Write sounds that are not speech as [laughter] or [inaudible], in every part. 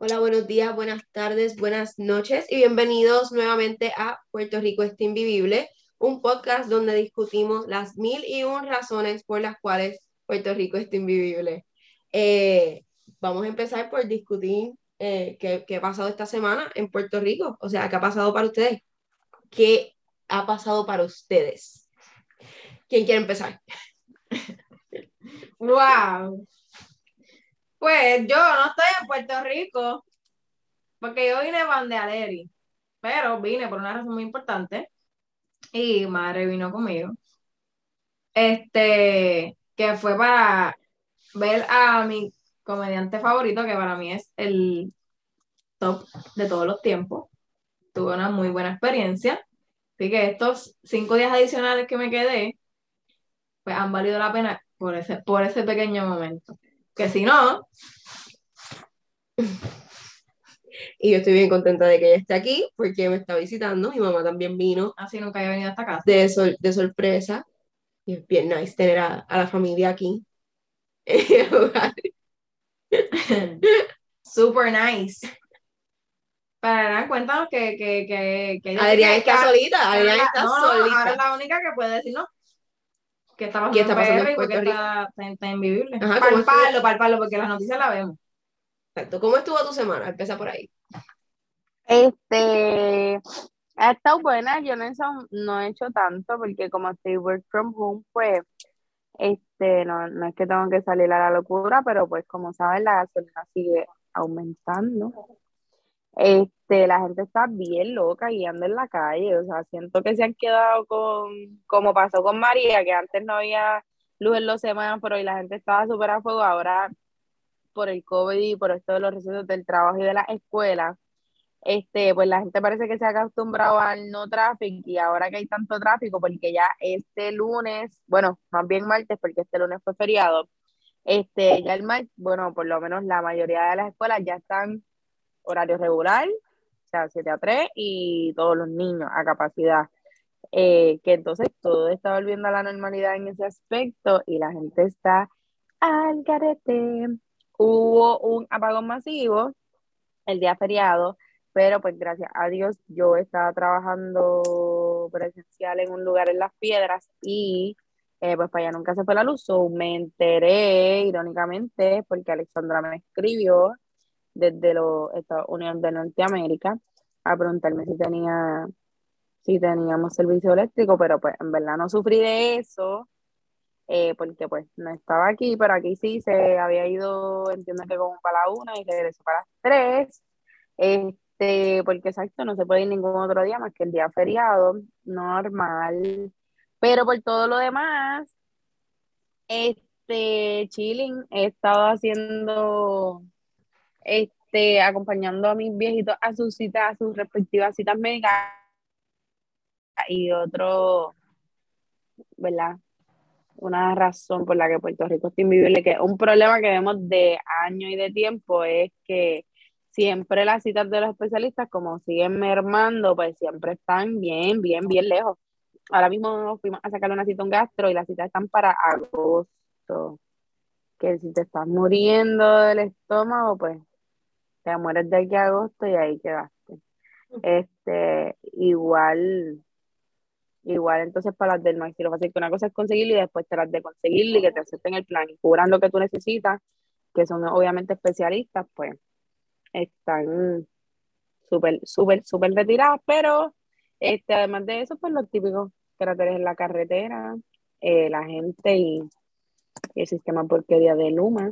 Hola, buenos días, buenas tardes, buenas noches y bienvenidos nuevamente a Puerto Rico está invivible, un podcast donde discutimos las mil y un razones por las cuales Puerto Rico está invivible. Eh, vamos a empezar por discutir eh, qué, qué ha pasado esta semana en Puerto Rico, o sea, qué ha pasado para ustedes, qué ha pasado para ustedes. ¿Quién quiere empezar? [laughs] Wow. Pues yo no estoy en Puerto Rico porque yo vine de pero vine por una razón muy importante y madre vino conmigo. Este, que fue para ver a mi comediante favorito, que para mí es el top de todos los tiempos. Tuve una muy buena experiencia. Así que estos cinco días adicionales que me quedé, pues han valido la pena por ese, por ese pequeño momento. Que si no, [laughs] Y yo estoy bien contenta de que ella esté aquí porque me está visitando. Mi mamá también vino así nunca había venido a esta casa. de, sol- de sorpresa. Y es bien nice tener a, a la familia aquí. [laughs] Super nice. Para cuéntanos que, que, que, que Adrián está solita, que Adrián está no, no, Ahora es solita. la única que puede decir no. Que está pasando, ¿Qué está pasando en PR Puerto está, está, está invivible. Ajá, ¿cómo palparlo, palparlo, porque las noticias las vemos. Exacto. ¿Cómo estuvo tu semana? Empieza por ahí. Este, ha estado buena, yo no he, hecho, no he hecho tanto porque como estoy work from home, pues, este, no, no es que tengo que salir a la locura, pero pues como saben, la gasolina sigue aumentando. Este, la gente está bien loca y en la calle, o sea, siento que se han quedado con, como pasó con María, que antes no había luz en los semáforos y la gente estaba súper a fuego, ahora por el COVID y por esto de los recesos del trabajo y de la escuela, este, pues la gente parece que se ha acostumbrado al no tráfico y ahora que hay tanto tráfico, porque ya este lunes, bueno, más bien martes, porque este lunes fue feriado, este, ya el martes, bueno, por lo menos la mayoría de las escuelas ya están horario regular, o sea, 7 a 3 y todos los niños a capacidad. Eh, que entonces todo está volviendo a la normalidad en ese aspecto y la gente está al garete. Hubo un apagón masivo el día feriado, pero pues gracias a Dios yo estaba trabajando presencial en un lugar en Las Piedras y eh, pues para allá nunca se fue la luz. Me enteré irónicamente porque Alexandra me escribió desde los Estados Unidos de Norteamérica a preguntarme si tenía si teníamos servicio eléctrico, pero pues en verdad no sufrí de eso eh, porque pues no estaba aquí, pero aquí sí se había ido, entiendo que como para la una y regresó para las tres, este, porque exacto, no se puede ir ningún otro día más que el día feriado, normal, pero por todo lo demás, este, chilling, he estado haciendo, este, acompañando a mis viejitos a sus citas, a sus respectivas citas médicas y otro, ¿verdad? una razón por la que Puerto Rico está invivible, que un problema que vemos de año y de tiempo es que siempre las citas de los especialistas, como siguen mermando, pues siempre están bien, bien, bien lejos. Ahora mismo fuimos a sacar una cita un gastro y las citas están para agosto. Que si te estás muriendo del estómago, pues te mueres de aquí a agosto y ahí quedaste. Este, igual, Igual entonces para las del maxilofacial, que una cosa es conseguirlo y después te las de conseguirlo y que te acepten el plan y cubran lo que tú necesitas, que son obviamente especialistas, pues están súper, súper, súper retiradas, pero este, además de eso, pues los típicos cráteres en la carretera, eh, la gente y, y el sistema porquería de Luma.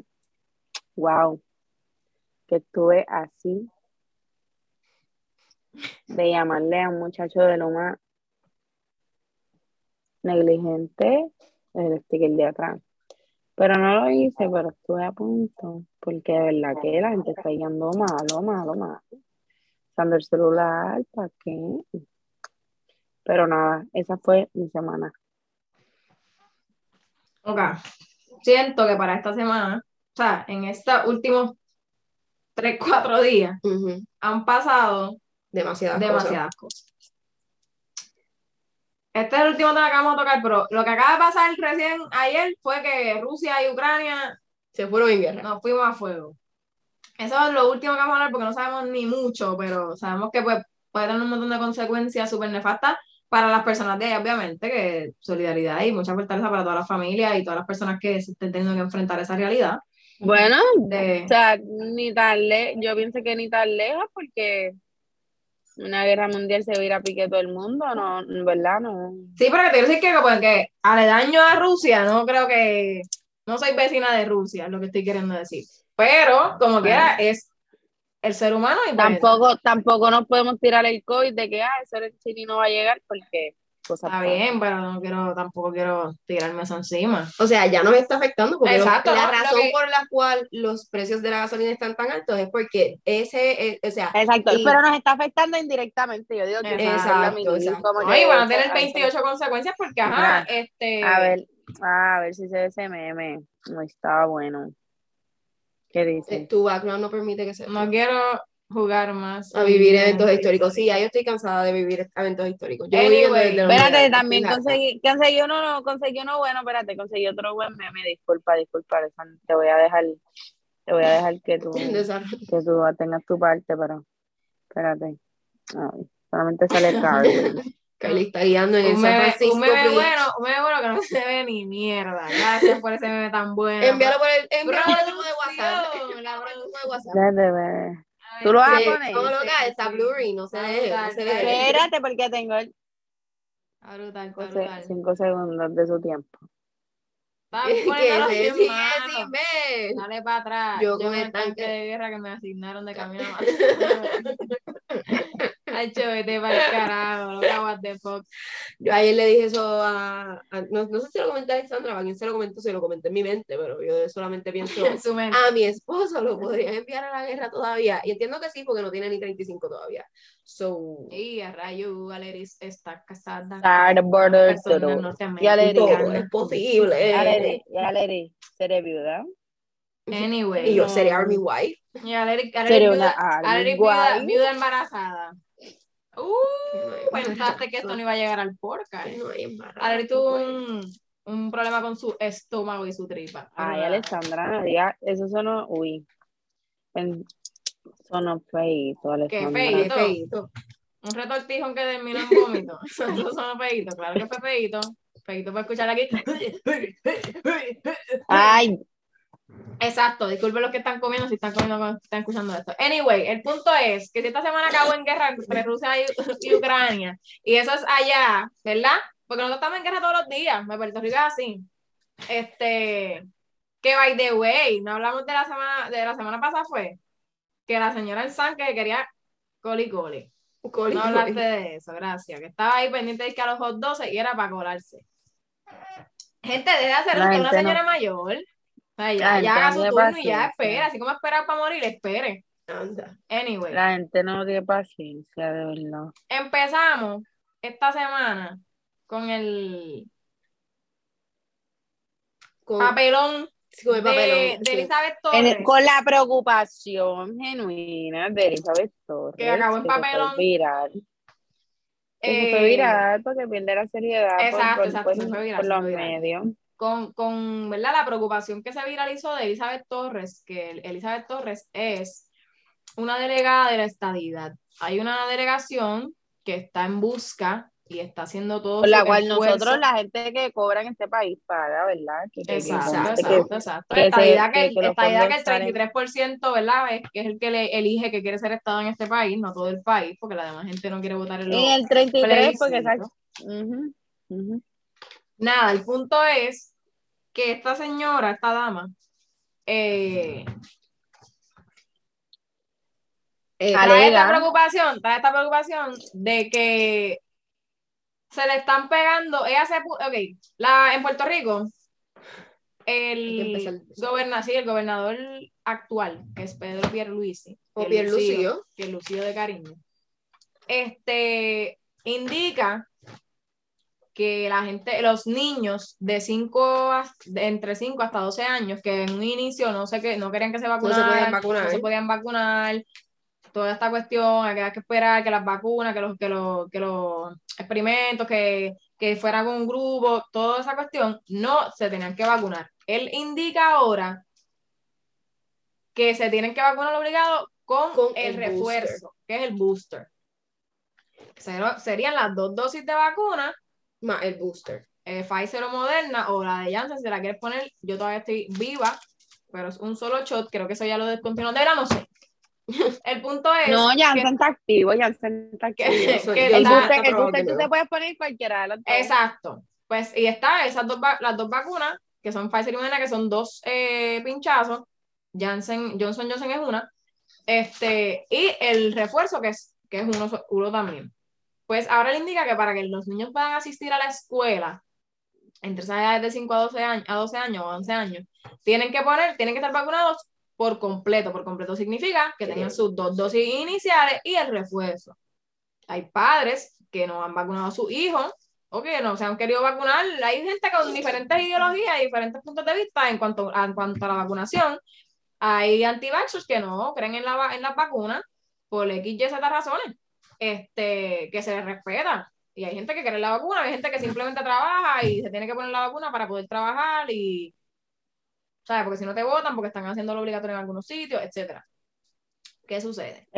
Wow, que estuve así de llamarle a un muchacho de Luma negligente el sticker de atrás. Pero no lo hice, pero estuve a punto, porque de verdad que la gente está yendo malo, malo, malo. Usando el celular, ¿para qué? Pero nada, esa fue mi semana. Ok. Siento que para esta semana, o sea, en estos últimos 3, 4 días, han pasado Demasiadas cosas. demasiadas cosas. Este es el último tema que vamos a tocar, pero lo que acaba de pasar recién ayer fue que Rusia y Ucrania Se fueron en guerra. nos fuimos a fuego. Eso es lo último que vamos a hablar porque no sabemos ni mucho, pero sabemos que pues, puede tener un montón de consecuencias súper nefastas para las personas de ahí, obviamente, que solidaridad y mucha fortaleza para todas las familias y todas las personas que se estén teniendo que enfrentar esa realidad. Bueno, De- o sea, ni tan lejos, yo pienso que ni tan lejos porque una guerra mundial se va a ir a pique todo el mundo, no, ¿verdad? No. Sí, pero que te decir que, pues, que aledaño a Rusia, no creo que, no soy vecina de Rusia, es lo que estoy queriendo decir. Pero, como quiera, es el ser humano y pues, Tampoco, tampoco nos podemos tirar el COVID de que, ah, eso el chini no va a llegar porque cosas Está bien, pero no quiero, tampoco quiero tirarme eso encima. O sea, ya nos está afectando porque lo- Exacto, la ¿no? Razón que- por la cual los precios de la gasolina están tan altos es porque ese, eh, o sea, Exacto, Y- pero nos está afectando indirectamente. Yo digo que Exacto, exacto. como Oye, que- van a tener a ver, 28 consecuencias porque, ajá, Ajá. este... A ver, a ver si se ve ese meme. No estaba bueno. ¿Qué eh, dice? tu background no permite que se No quiero jugar más. a vivir eventos históricos. Sí, ya yo estoy cansada de vivir eventos históricos. Yo Anyway, Espérate, universidad, también conseguí, conseguí uno, no, conseguí uno bueno, espérate, conseguí otro buen meme, disculpa, disculpa, te voy a dejar, te voy a dejar que tú, [laughs] que tú tengas tu parte, pero, espérate, Ay, solamente sale Carly. [laughs] Kylie está guiando en el Un San meme, Francisco un meme bueno, un meme bueno que no se ve ni mierda. Gracias por ese meme tan bueno. Envíalo por el, envíalo por el grupo de WhatsApp. La Por el grupo de WhatsApp. Tú lo vas a Sí, poner. No, loca, Sí, está sí. blurry, no se deje, no se deje. Espérate, porque tengo el brutal, cinco, brutal. se- cinco segundos de su tiempo. Sigue malo. sin ver. Dale para atrás. Yo Yo, con el tanque. de guerra que me asignaron de [laughs] camino [laughs] vete para el carajo, loca, what the fuck. Yo ayer le dije eso a, a- no, no sé si lo comenté a Alexandra, a quién se lo comentó, si lo comenté en mi mente, pero yo solamente pienso, [laughs] a mi esposo lo podrían enviar a la guerra todavía. Y entiendo que sí, porque no tiene ni 35 todavía. So, Y a rayo, Valeris está casada. Le todo es posible. Ya le di, ya le di, seré viuda. Anyway. Y yo No. sería Army Wife. Y Aleri, Sería viuda, una Aleri viuda, viuda embarazada. Uh, pensaste que esto no iba a llegar al podcast. No embarrado, Aleri tuvo pues. un, un problema con su estómago y su tripa. Ay, diga, eso sonó, uy, pen- sonó feito, Alessandra. feíto. Qué feíto. Un retortijón que terminó en vómito. [laughs] Eso son feíto, claro que fue feíto. Feíto para escuchar aquí. Ay, Exacto, disculpen los que están comiendo si están comiendo están escuchando esto. Anyway, el punto es que si esta semana acabó en guerra entre Rusia y, Ucrania, y eso es allá, ¿verdad? Porque nosotros estamos en guerra todos los días, me Puerto Rico es así. Este, que by the way, no hablamos de la semana, de la semana pasada fue que la señora El San que quería coli coli. Coli, No coli. hablaste de eso, gracias. Que estaba ahí pendiente de que a los hot 12 y era para colarse. Gente, deje de hacer una no- señora mayor. Ya, haga su turno y ya espera. Así como esperar para morir, espere. Anda. Anyway, la gente no tiene paciencia, de verdad. empezamos esta semana con el Con, papelón sí, con el de, papelón. de sí. Elizabeth En- Torres. con la preocupación genuina de Elizabeth Torres. Que acabó en se fue papelón. viral. Que se Eh, fue viral porque pierde la seriedad por- Exacto, por, exacto, por- se fue viral, por los medios. Con, con ¿verdad? la preocupación que se viralizó de Elizabeth Torres, que el- Elizabeth Torres es una delegada de la estadidad. Hay una delegación que está en busca y está haciendo todo Por la cual esfuerzo. nosotros, la gente que cobra en este país, paga, ¿verdad? Que, que- Exacto, que- Exacto, exacto, exacto. que Estadidad que, que- el- que estadidad que el fondos salen- 33%, ¿verdad? Es, que es el que le elige que quiere ser Estado en este país, no todo el país, porque la demás gente no quiere votar en los En el 33, porque plebiscitos. exacto. Ujú, ujú. Nada, el punto es que esta señora, esta dama, eh, Eh, trae esta preocupación, trae esta preocupación de que se le están pegando, ella se ok, la, en Puerto Rico, el, goberna, sí, el gobernador actual, que es Pedro Pierluisi, O Pierlucio. Pierlucio de cariño, este, indica que la gente, los niños de 5 de entre 5 hasta 12 años, que en un inicio no sé qué, no querían que se no vacunaran, se pueden vacunar. no se podían vacunar, toda esta cuestión, que hay que esperar que las vacunas, que los, que los, que los experimentos, que, que fuera con un grupo, toda esa cuestión, no se tenían que vacunar. Él indica ahora que se tienen que vacunar obligado con, Con el, el refuerzo, que es el booster. Serían las dos dosis de vacuna, Más el booster. eh, Pfizer o Moderna, o la de Janssen, si la quieres poner, yo todavía estoy viva, pero es un solo shot, creo que eso ya lo descontinuó. De no sé. [laughs] El punto es No, que- Janssen está activo, Janssen está que- activo. [laughs] Que ya El está- está booster, el booster que tú te puedes poner cualquiera de los dos. Exacto. Pues, y está esas dos, las dos vacunas, que son Pfizer y Moderna, que son dos eh, pinchazos. Janssen, Johnson Johnson es una. Este, y el refuerzo, que es, que es uno, uno también. Pues ahora le indica que para que los niños puedan asistir a la escuela, entre esas edades de 5 a 12 años, a 12 años o 11 años, tienen que poner, tienen que estar vacunados por completo. Por completo significa que tengan sus dos dosis iniciales y el refuerzo. Hay padres que no han vacunado a sus hijos o que no se han querido vacunar. Hay gente con diferentes ideologías y diferentes puntos de vista en cuanto a, en cuanto a la vacunación. Hay antivaxxers que no creen en, la, en las vacunas por X, Y, Z razones, este, que se les respeta. Y hay gente que en la vacuna, hay gente que simplemente trabaja y se tiene que poner la vacuna para poder trabajar y, ¿sabes? Porque si no te votan, porque están haciendo lo obligatorio en algunos sitios, etcétera. ¿Qué sucede?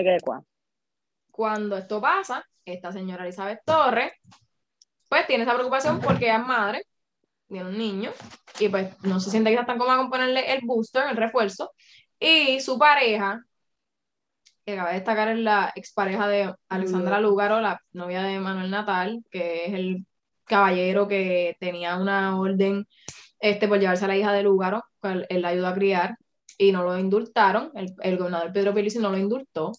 Cuando esto pasa, esta señora Elizabeth Torres, pues tiene esa preocupación porque ella es madre, tiene un niño, y pues no se siente quizás tan cómoda con ponerle el booster, el refuerzo, y su pareja, que acaba de destacar es la expareja de Alexandra Lúgaro, la novia de Manuel Natal, que es el caballero que tenía una orden este, por llevarse a la hija de Lúgaro, cual él la ayudó a criar, y no lo indultaron, el, el gobernador Pedro Pierluisi no lo indultó,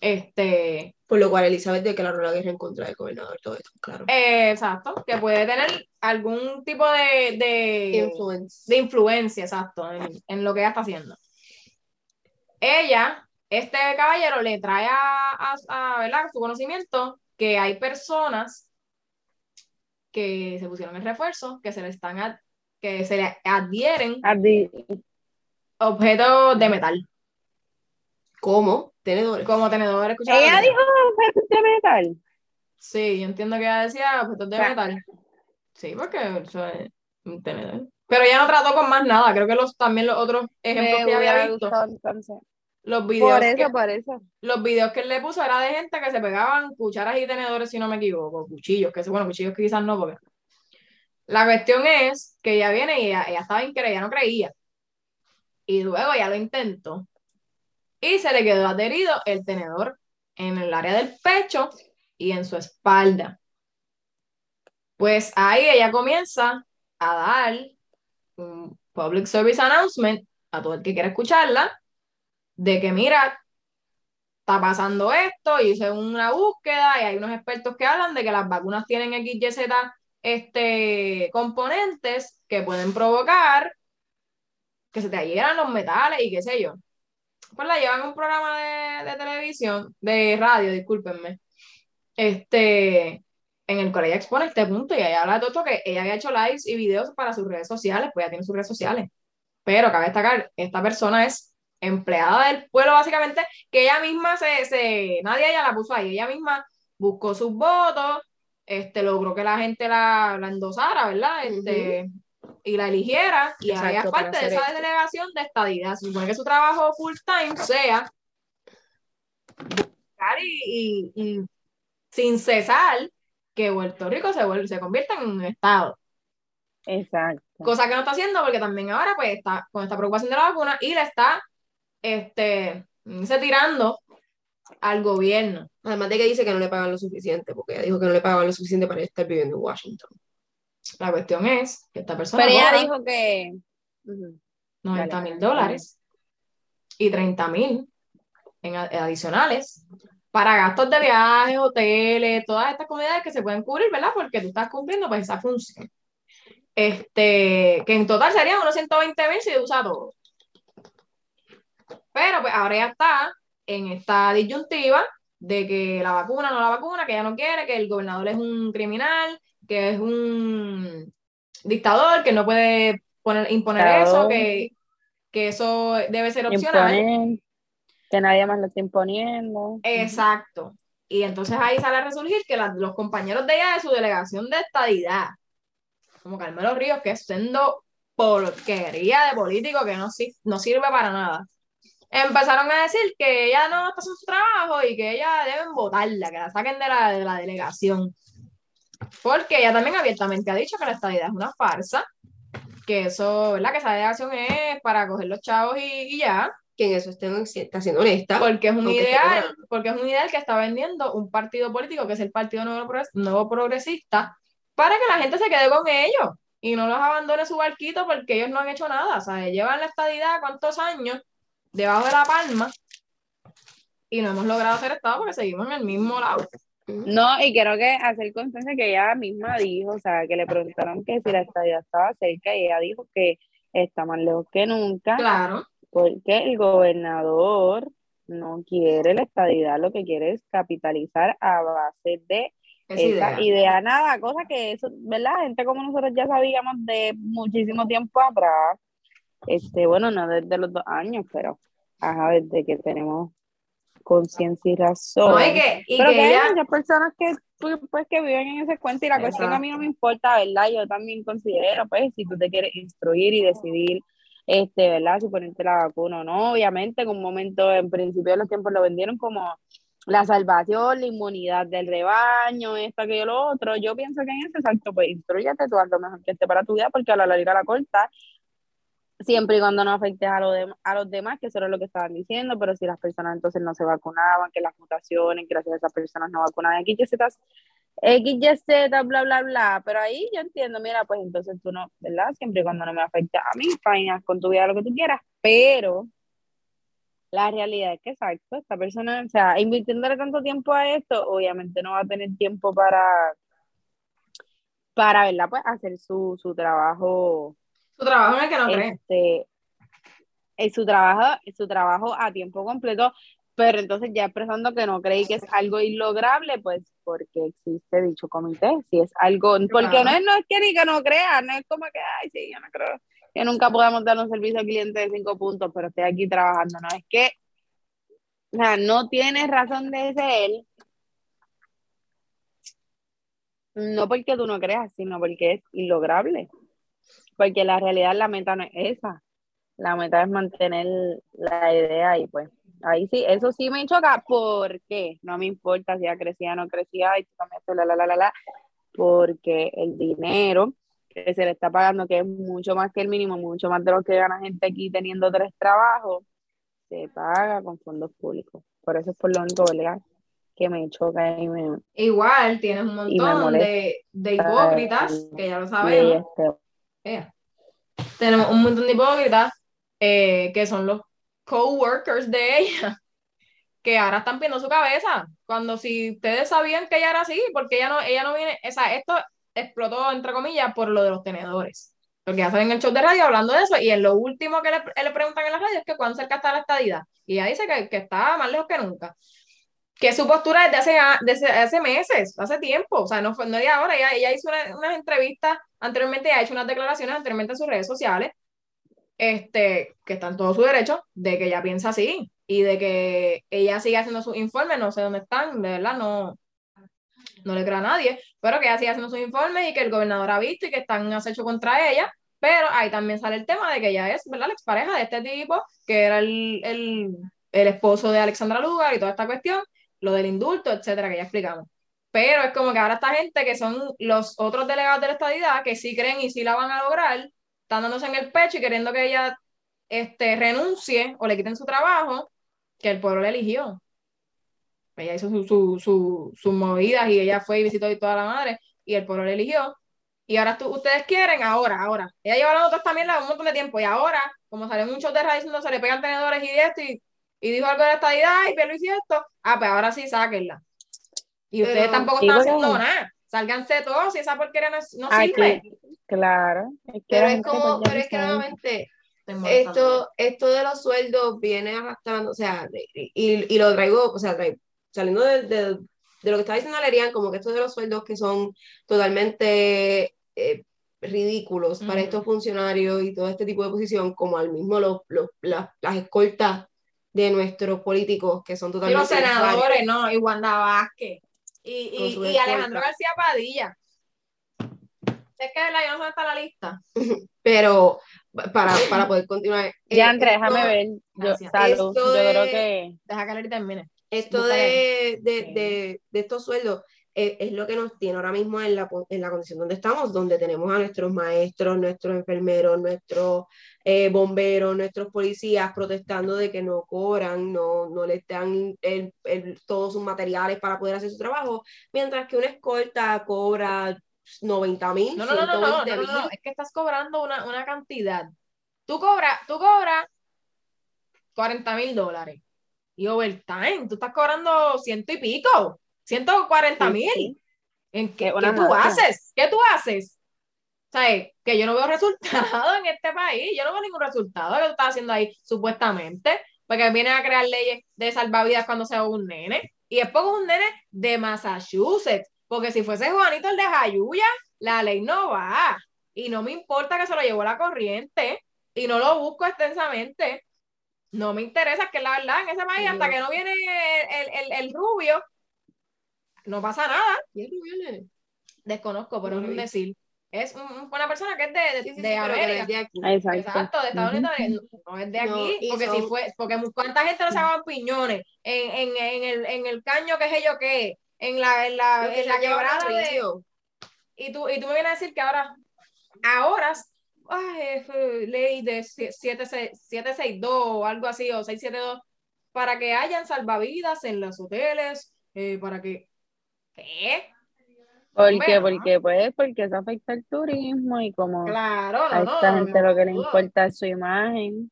este, Por lo cual Elizabeth declaró la guerra en contra del gobernador, todo esto, claro. eh, exacto, que puede tener algún tipo de, de, Influence. de influencia, exacto, en, en lo que ella está haciendo. Ella, este caballero, le trae a, a, a, ¿verdad? su conocimiento que hay personas que se pusieron el refuerzo, que se le están ad- que se le adhieren objetos de metal, ¿Cómo? Tenedores. como tenedores. Ella dijo objetos de metal. Sí, yo entiendo que ella decía objetos de Claro. metal. Sí, porque eso es un tenedor. Pero ella no trató con más nada. Creo que los, también los otros ejemplos Me que había visto, entonces. Los videos, Por que, eso, por eso. los videos que él le puso era de gente que se pegaban cucharas y tenedores, si no me equivoco, cuchillos, que bueno, cuchillos que quizás no, porque. La cuestión es que ella viene y ella, ella estaba increíble, ella no creía. Y luego ella lo intentó. Y se le quedó adherido el tenedor en el área del pecho y en su espalda. Pues ahí ella comienza a dar un public service announcement a todo el que quiera escucharla, de que mira, está pasando esto, y hice una búsqueda y hay unos expertos que hablan de que las vacunas tienen XYZ este, componentes que pueden provocar que se te adhieran los metales y qué sé yo. Pues la llevan un programa de, de televisión, de radio, discúlpenme, este, en el cual ella expone este punto y ella habla de todo esto que ella había hecho lives y videos para sus redes sociales, pues ya tiene sus redes sociales. Pero cabe destacar, esta persona es empleada del pueblo básicamente, que ella misma se, se nadie ella la puso ahí, ella misma buscó sus votos, este, logró que la gente la, la endosara, ¿verdad? Este, Y la eligiera, y Exacto, ella es parte de esa esto. delegación de estadidad. Se supone que su trabajo full time sea buscar y, y- y sin cesar que Puerto Rico se, vuelve, se convierta en un estado. Exacto. Cosa que no está haciendo porque también ahora pues está con esta preocupación de la vacuna y le está este, se tirando al gobierno. Además de que dice que no le pagan lo suficiente, porque ella dijo que no le pagaban lo suficiente para estar viviendo en Washington. La cuestión es que esta persona Pero ella dijo que. Ujú. 90 Dale, mil dólares y 30 mil adicionales para gastos de viajes, hoteles, todas estas comunidades que se pueden cubrir, ¿verdad? Porque tú estás cumpliendo pues esa función. Este, que en total serían unos 120 mil si usa todo. Pero pues ahora ya está en esta disyuntiva de que la vacuna no la vacuna, que ella no quiere, que el gobernador es un criminal, que es un dictador, que no puede poner, imponer eso, que, que eso debe ser opcional. Imponer, que nadie más lo está imponiendo. Exacto. Y entonces ahí sale a resurgir que la- los compañeros de ella de su delegación de estadidad, como Carmelo Ríos, que es siendo porquería de político que no, no sirve para nada. Empezaron a decir que ella no está haciendo su trabajo y que ella deben votarla, que la saquen de la, de la delegación. Porque ella también abiertamente ha dicho que la estadidad es una farsa, que eso, ¿verdad? Que esa delegación es para coger los chavos y, y ya. Que en eso estén- está siendo honesta. Porque es un esté ideal, porque es un ideal que está vendiendo un partido político que es el Partido Nuevo, Progres- Nuevo Progresista para que la gente se quede con ellos y no los abandone su barquito porque ellos no han hecho nada. O sea, llevan la estadidad cuántos años debajo de la palma y no hemos logrado hacer estado porque seguimos en el mismo lado. No, y creo que hacer constancia que ella misma dijo, o sea, que le preguntaron que si la estadía estaba cerca y ella dijo que está más lejos que nunca, Claro, porque el gobernador no quiere la estadidad, lo que quiere es capitalizar a base de esa esa idea. idea, nada, cosa que eso, ¿verdad? Gente como nosotros ya sabíamos de muchísimo tiempo atrás, este, bueno, no desde los dos años, pero, ajá, desde que tenemos conciencia y razón. No, y que, y Pero que que ella, hay muchas personas que, pues, pues, que viven en ese cuento y la cuestión a mí no me importa, ¿verdad? Yo también considero, pues, si tú te quieres instruir y decidir, este, ¿verdad? Si ponerte la vacuna o no. Obviamente, en un momento, en principio de los tiempos, lo vendieron como la salvación, la inmunidad del rebaño, esto, aquello, lo otro. Yo pienso que en ese exacto, pues, instruyete tú, haz lo mejor que esté para tu vida, porque a la larga, la corta, siempre y cuando no afectes a, lo dem- a los demás, que eso era lo que estaban diciendo, pero si las personas entonces no se vacunaban, que las mutaciones, que gracias a esas personas no vacunaban, X, Y, Z, X, Y, Z, bla, bla, bla, pero ahí yo entiendo, mira, pues entonces tú no, ¿verdad? Siempre y cuando no me afecte a mí, haz con tu vida lo que tú quieras, pero la realidad es que, exacto, esta persona, o sea, invirtiéndole tanto tiempo a esto, obviamente no va a tener tiempo para, para, ¿verdad? Pues hacer su, su trabajo su trabajo en el que no cree. este, en su trabajo, en su trabajo a tiempo completo, pero entonces ya expresando que no creí que es algo inlograble, pues porque existe dicho comité, si es algo, porque no es, no es que ni que no crea, no es como que, ay, sí, yo no creo que nunca podamos dar un servicio al cliente de cinco puntos, pero estoy aquí trabajando, no, es que, o sea, no tienes razón de ser, no porque tú no creas, sino porque es inlograble porque la realidad la meta no es esa. La meta es mantener la idea y pues ahí sí, eso sí me choca porque no me importa si ya crecía o no crecía y tú también la la la la la porque el dinero que se le está pagando que es mucho más que el mínimo, mucho más de lo que gana gente aquí teniendo tres trabajos, se paga con fondos públicos. Por eso es por lo único, ¿verdad? que me choca y me Igual tienes un montón de, de hipócritas, que ya lo sabemos. este, Ea. Tenemos un montón de hipócritas eh, que son los coworkers de ella, [laughs] que ahora están pidiendo su cabeza. Cuando si ustedes sabían que ella era así, porque ella no, ella no viene, o sea, esto explotó entre comillas por lo de los tenedores. Porque ya salen en el show de radio hablando de eso, y en lo último que le, le preguntan en la radio es que cuán cerca está la estadía. Y ella dice que, que está más lejos que nunca. Que su postura desde hace, desde hace meses, hace tiempo, o sea, no no de ahora, ella, ella hizo una- unas entrevistas anteriormente, ha hecho unas declaraciones anteriormente en sus redes sociales, este, que está en todo su derecho, de que ella piensa así, y de que ella sigue haciendo sus informes, no sé dónde están, de verdad, no, no le creo a nadie, pero que ella sigue haciendo sus informes y que el gobernador ha visto y que están acecho contra ella, pero ahí también sale el tema de que ella es, ¿verdad?, la expareja de este tipo, que era el, el, el esposo de Alexandra Lugar y toda esta cuestión, lo del indulto, etcétera, que ya explicamos. Pero es como que ahora esta gente que son los otros delegados de la estadidad, que sí creen y sí la van a lograr, están dándose en el pecho y queriendo que ella este, renuncie o le quiten su trabajo, que el pueblo le eligió. Ella hizo sus su, su, sus movidas y ella fue y visitó y toda la madre y el pueblo le eligió. Y ahora tú, ustedes quieren, ahora, ahora. Ella lleva hablando toda esta un montón de tiempo y ahora, como salió muchos de radio diciendo se le pegan tenedores y esto y, y dijo algo de la estadidad y Pedro y esto, ah, pues ahora sí, sáquenla. Y ustedes Pero- tampoco están haciendo nada. Sálganse todos si esa porquería no, no aquí, sirve. claro. Es que Pero es como, pues, pero es que nuevamente, esto, esto de los sueldos viene arrastrando, o sea, y, y lo traigo, o sea, traigo- saliendo de, de- de lo que está diciendo Alerian, como que esto de los sueldos que son totalmente eh, ridículos para estos funcionarios y todo este tipo de posición, como al mismo los, los- las, las escoltas de nuestros políticos que son Y totalmente los senadores, no, y Wanda Vázquez. Y, y. Alejandro García Padilla. Es que verdad, yo no sé está la lista. [laughs] pero, para, para poder continuar. Ya, Eh, Andrés, esto- déjame ver. Yo, salud. Esto Yo creo que. Deja que Larry termine. Esto de, de estos sueldos eh, es lo que nos tiene ahora mismo en la, en la condición donde estamos, donde tenemos a nuestros maestros, nuestros enfermeros, nuestros eh, bomberos, nuestros policías protestando de que no cobran, no, no les dan el- el- todos sus materiales para poder hacer su trabajo, mientras que una escolta cobra 90 mil, No, no, no, no, no, no, no, no, es que estás cobrando una, una cantidad. Tú cobras, tú cobras 40 mil dólares. Y overtime, tú estás cobrando ciento y pico, 140 mil. Sí, sí. ¿En qué, qué tú haces? ¿Qué tú haces? O sea, eh, que yo no veo [laughs] resultado en este país, yo no veo ningún resultado que tú estás haciendo ahí, supuestamente, porque vienen a crear leyes de salvavidas cuando sea un nene, y es porque un nene de Massachusetts, porque si fuese Juanito el de Jayuya, la ley no va, y no me importa que se lo llevó la corriente, y no lo busco extensamente, no me interesa, es que la verdad en ese país, hasta que no viene el, el- el- el rubio, no pasa nada desconozco, pero No es un decir. Es un- una persona que es de, de, Sí, sí, sí, de que América. es de aquí. Exacto. Exacto, de Estados. Unidos, no, no es de aquí, porque si son- fue, porque cuánta gente no se hagan piñones en, en, en el, en el caño que sé yo qué, en la, en la, que en la quebrada de, y tú, y tú me vienes a decir que ahora, ahora, ay, es, eh, ley de 762 o algo así, o 672, para que hayan salvavidas en los hoteles, eh, para que, ¿qué? ¿Por Hombre, qué? Porque, pues, porque eso afecta el turismo y como Claro, no, a esta no, gente no, lo que le importa es su imagen.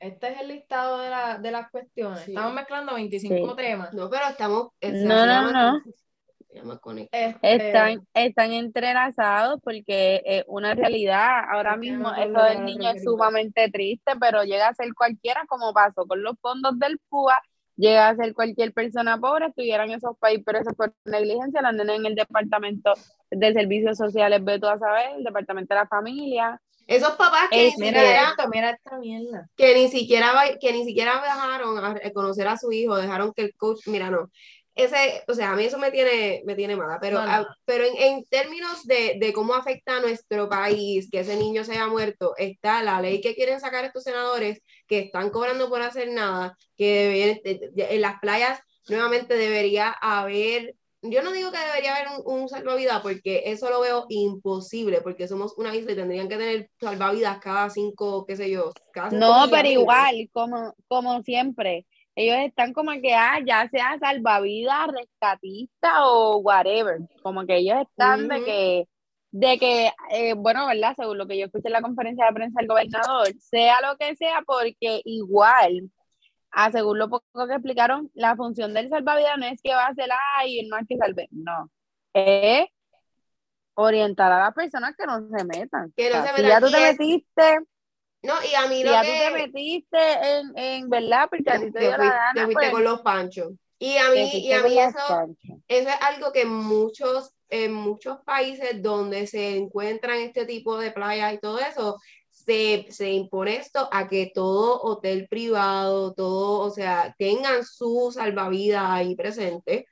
Este es el listado de, la- de las cuestiones. Sí. Estamos mezclando 25 Sí. temas. No, pero estamos. eh, No, no, no. Este, Están, están entrelazados porque es una realidad. Ahora mismo eso del niño es sumamente triste, pero llega a ser cualquiera, como pasó con los fondos del PUA, llega a ser cualquier persona pobre, estuviera en esos países, pero eso fue negligencia, la nena en el departamento de servicios sociales, ve tú a saber, el departamento de la familia. Esos papás que, Es- ni mira siquiera, esto, mira esta mierda. que ni siquiera que ni siquiera dejaron a reconocer a su hijo, dejaron que el coach, mira, no. Ese, o sea, a mí eso me tiene, me tiene mala, pero, ah, pero en, en términos de, de cómo afecta a nuestro país que ese niño se haya muerto, está la ley que quieren sacar estos senadores que están cobrando por hacer nada, que de- de- en las playas nuevamente debería haber, yo no digo que debería haber un, un salvavidas porque eso lo veo imposible, porque somos una isla y tendrían que tener salvavidas cada cinco, qué sé yo, cada cinco No, pero igual, como, como siempre, ellos están como que, ah, ya sea salvavidas, rescatista o whatever, como que ellos están de Ujú. que, de que, eh, bueno, ¿verdad? Según lo que yo escuché en la conferencia de prensa del gobernador, sea lo que sea, porque igual, ah, según lo poco que explicaron, la función del salvavidas no es que va a ser, ay, no es que salve, no, es orientar a las personas que no se metan. Que no O sea, se si metan. ya tú te metiste No, y a mí si lo ya que... tú te metiste en, en verdad, porque a ti te te, gana, fuiste pues, con los panchos. Y a mí, y a mí eso, eso es algo que muchos, en muchos países donde se encuentran este tipo de playas y todo eso, se, se impone esto a que todo hotel privado, todo, o sea, tengan su salvavidas ahí presente,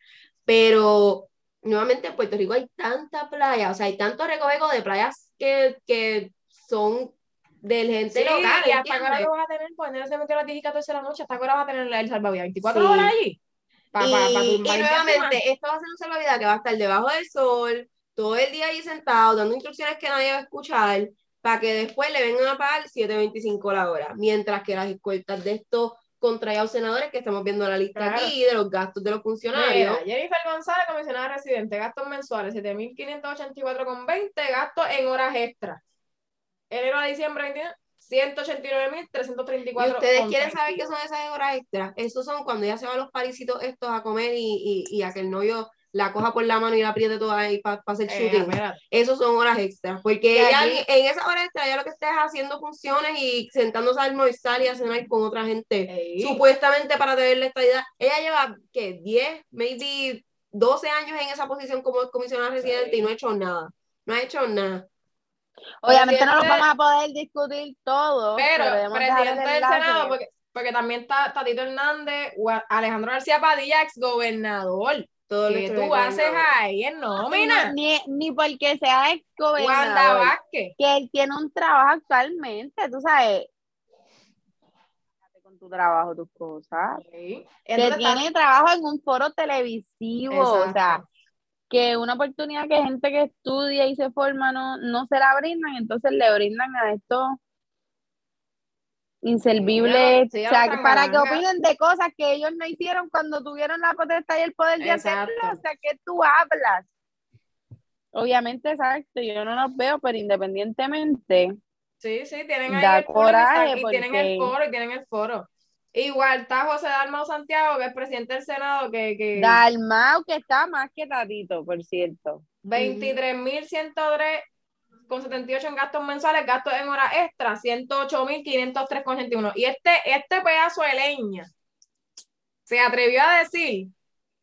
pero nuevamente en Puerto Rico hay tanta playa, o sea, hay tanto recoveco de playas que, que son del gente Sí, local, y hasta ahora vas a tener, pues no se metió a las 10 y 14 de la noche, hasta ahora vas a tener el salvavidas 24 Sí. horas allí. Pa, y, pa, pa, nuevamente, esto va a ser un salvavidas que va a estar debajo del sol, todo el día ahí sentado, dando instrucciones que nadie va a escuchar, para que después le vengan a pagar 7.25 la hora. Mientras que las escoltas de estos contrallados senadores, que estamos viendo la lista Claro. aquí, de los gastos de los funcionarios, Mira, Jennifer González, comisionada residente, gastos mensuales 7.584,20, gastos en horas extras. Enero a diciembre 21, 189.334. y ustedes quieren saber qué son esas horas extras. Esos son cuando ella se va a los parisitos estos a comer y, y, y a que el novio la coja por la mano y la apriete toda ahí para hacer Eh, shooting. Esos son horas extras, porque Y ella aquí- en esas horas extras ella lo que está es haciendo funciones y sentándose a almorzar y a cenar con otra gente, supuestamente para tener la estadidad. Ella lleva, ¿qué? 10, maybe 12 años en esa posición como comisionada residente y no ha hecho nada. No ha hecho nada. Obviamente no lo vamos a poder discutir todo, Pero, presidente del. Senado, porque, porque también está Tatito Hernández, Alejandro García Padilla, ex gobernador. Todo ¿Qué nuestro tú haces ahí en nómina? Ni, ni porque sea ex Wanda gobernador, Vázquez. que él tiene un trabajo actualmente, tú sabes. Con tu trabajo, tus cosas. Sí. Que Entonces, tiene trabajo en un foro televisivo, o sea. Que una oportunidad que gente que estudia y se forma no, no se la brindan, entonces le brindan a estos inservibles, Sí, o sea, para que opinen de cosas que ellos no hicieron cuando tuvieron la potestad y el poder de hacerlo, o sea, que tú hablas. Obviamente, exacto, yo no los veo, pero independientemente, Sí, sí, tienen ahí el foro y coraje están- y tienen el foro y tienen el foro. Igual está José Dalmau Santiago, que es presidente del Senado, que, que Dalmau, que está más que Tatito, por cierto. 23.103 con 78 en gastos mensuales, gastos en horas extras, 108.503 con 81. Y este, este pedazo de leña se atrevió a decir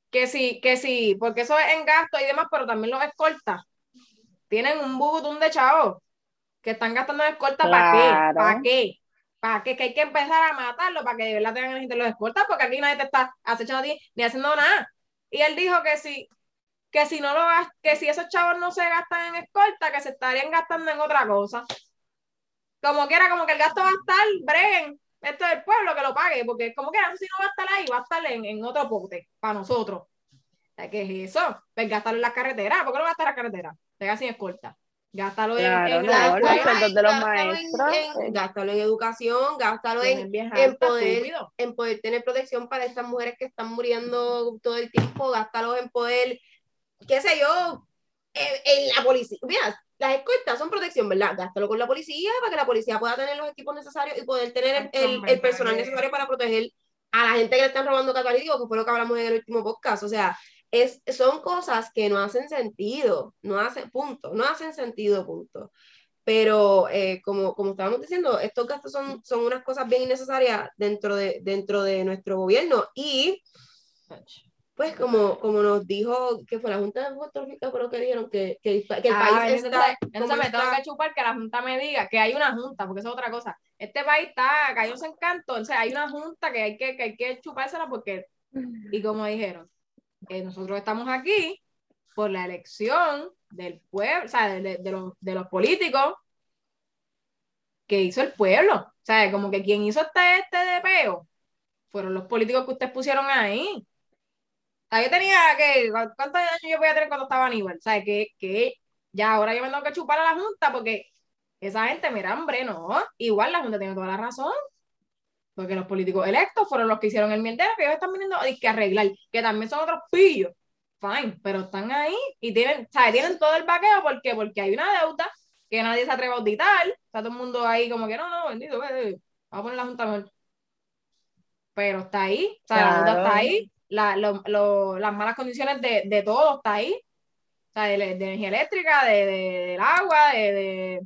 que sí, que sí, porque eso es en gastos y demás, pero también los escoltas. Tienen un bugutún de chavos que están gastando en escolta, ¿para qué? ¿Para qué? ¿Para qué? Que hay que empezar a matarlo para que de verdad tengan gente los escoltas, porque aquí nadie te está acechando a ti ni haciendo nada. Y él dijo que si, que si no lo que si esos chavos no se gastan en escolta, que se estarían gastando en otra cosa. Como quiera, como que el gasto va a estar, breguen, esto del pueblo que lo pague, porque como quiera, si no va a estar ahí, va a estar en, en otro pote, para nosotros. ¿Qué es eso? Pues gastarlo en las carreteras. ¿Por qué no gastar en las carreteras? Pega sin escolta. Gástalo en, Claro, en no, la los sueldos de los Gástalo en- maestros, en- eh. gástalo en educación, gástalo en, en poder- en poder tener protección para estas mujeres que están muriendo todo el tiempo, gástalo en poder, qué sé yo, en, en la policía. Mira, las escoltas son protección, ¿verdad? Gástalo con la policía para que la policía pueda tener los equipos necesarios y poder tener el, el- el personal necesario para proteger a la gente que le están robando catalítico, que fue lo que hablamos en el último podcast. O sea, es, son cosas que no hacen sentido, no hacen, punto, no hacen sentido, punto. Pero eh, como, como estábamos diciendo, estos gastos son, son unas cosas bien innecesarias dentro de, dentro de nuestro gobierno y pues como, como nos dijo, que fue la Junta de Puerto Rico, pero que dijeron que, que, el, que el Ah, país entonces, está... entonces me tengo está- que chupar que la Junta me diga que hay una Junta, porque eso es otra cosa. Este país está cayó en canto, entonces hay una Junta que hay que, que hay que chupársela porque, y como dijeron, eh, nosotros estamos aquí por la elección del pueblo, o sea, de, de- de los, de los políticos que hizo el pueblo. O sea, como que quien hizo este, este de peo fueron los políticos que ustedes pusieron ahí. O yo tenía que, ¿cuántos años yo voy a tener cuando estaba Aníbal? O sea, que, que ya ahora yo me tengo que chupar a la Junta porque esa gente, mira, hombre, no. Igual la Junta tiene toda la razón. Porque los políticos electos fueron los que hicieron el mierdero que ellos están viniendo a que arreglar, que también son otros pillos. Fine, pero están ahí y tienen, ¿sabes? Tienen todo el vaqueo ¿por qué? porque hay una deuda que nadie se atreve a auditar. Está todo el mundo ahí como que no, no, bendito, vamos a poner la Junta mejor. Pero está ahí, o sea, la deuda está ahí, la- lo- lo- las malas condiciones de, de todo está ahí. O sea, de, de energía eléctrica, de, de- del agua, de, de,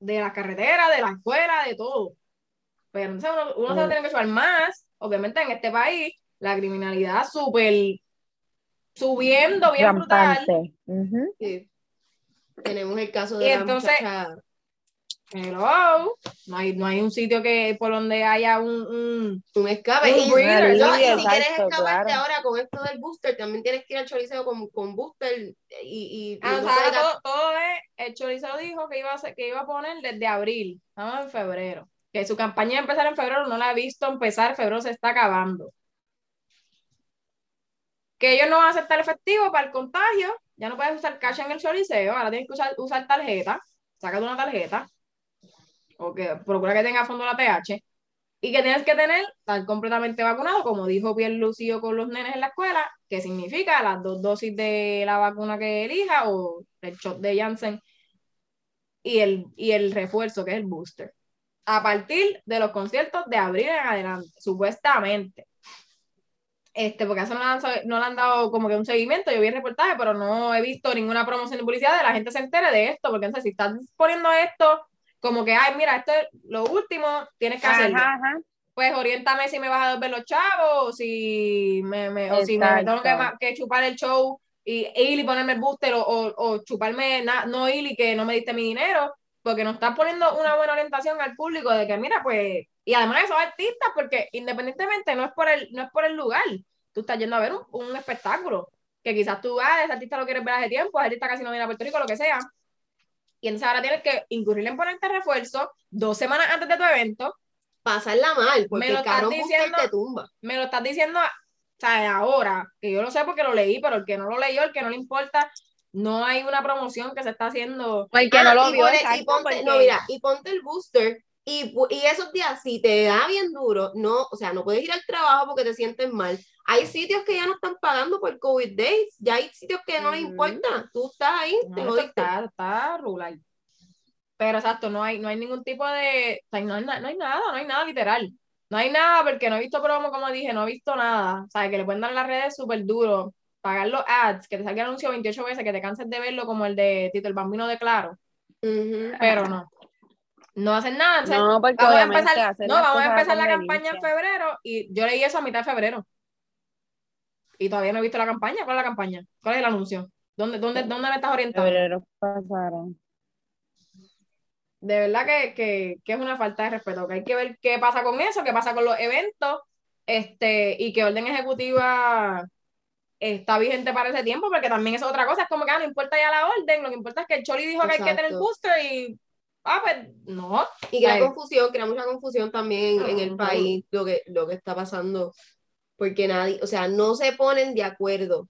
de las carreteras, de la escuela, de todo. Pero entonces uno, uno se va a tener que llevar más. Obviamente en este país, la criminalidad súper subiendo bien brutal. Rampante. Ujú. Sí. Tenemos el caso de Y la entonces- muchacha- Hello. No hay, no hay un sitio que por donde haya un, un- un escape. Un Y, breeder, no, y exacto, si quieres escaparte claro. ahora con esto del booster, también tienes que ir al choriceo con, con booster y... y, y Ah, o sea, todo, todo es, el chorizo dijo que iba a que iba a poner desde abril, estamos en febrero. Que su campaña iba a empezar en febrero, no la he visto empezar, febrero se está acabando. Que ellos no van a aceptar efectivo para el contagio, ya no puedes usar cash en el choriceo, ahora tienes que usar, usar tarjeta, sácate una tarjeta, o que procura que tenga fondo la TH, y que tienes que tener, estar completamente vacunado, como dijo Pierre Lucio con los nenes en la escuela, que significa las dos dosis de la vacuna que elija o el shot de Janssen y el, y el refuerzo, que es el booster. A partir de los conciertos de abril en adelante, supuestamente. Este, porque eso no le, han, no le han dado como que un seguimiento, yo vi el reportaje, pero no he visto ninguna promoción de publicidad de la gente se entere de esto, porque entonces si estás poniendo esto como que, ay, mira, esto es lo último, tienes que hacerlo Ajá, ajá. pues oriéntame si me vas a devolver los chavos, o si me, me- o si me tengo que, chupar el show y ir y ponerme el booster o, o, o chuparme na- no ir y que no me diste mi dinero, porque no estás poniendo una buena orientación al público de que mira, pues, y además esos artistas, porque independientemente no es por el, no es por el lugar, tú estás yendo a ver un, un espectáculo, que quizás tú, ah, ese artista lo quieres ver hace tiempo, ese artista casi no viene a Puerto Rico, lo que sea, y entonces ahora tienes que incurrir en ponerte refuerzo dos semanas antes de tu evento, Pasarla mal, porque Me lo estás diciendo- te tumba. me lo estás diciendo, o sea, ahora, que yo lo sé porque lo leí, pero el que no lo leyó, el que no le importa, no hay una promoción que se está haciendo. Porque Ah, no lo y vio, pone- y ponte, porque- no, mira, y ponte el booster. Y, y esos días, si te da bien duro, no, o sea, no puedes ir al trabajo porque te sientes mal. Hay sitios que ya no están pagando por COVID days, ya hay sitios que no les importa. Tú estás ahí, te No, lo esto está, está rural. Pero exacto, no hay, no hay ningún tipo de. o sea, no, hay no hay nada, no hay nada literal. No hay nada porque no he visto promo, como dije, no he visto nada. O sea, que le pueden dar en las redes súper duro. Pagar los ads, que te salga el anuncio 28 veces, que te canses de verlo como el de Tito el Bambino de Claro. Pero no. No hacen nada. No, porque vamos a empezar, no, vamos a empezar la campaña en febrero y yo leí eso a mitad de febrero. Y todavía no he visto la campaña. ¿Cuál es la campaña? ¿Cuál es el anuncio? ¿Dónde, dónde, dónde me estás orientando? Febrero pasaron. De verdad que, que, que es una falta de respeto, que hay que ver qué pasa con eso, qué pasa con los eventos, este, y qué orden ejecutiva está vigente para ese tiempo, porque también es otra cosa, es como que ah, no importa ya la orden, lo que importa es que el Choli dijo que hay que tener Exacto. booster y, ah, pues, no. Y crea Ay. confusión, crea mucha confusión también en el país lo que, lo que está pasando. Porque nadie, o sea, no se ponen de acuerdo.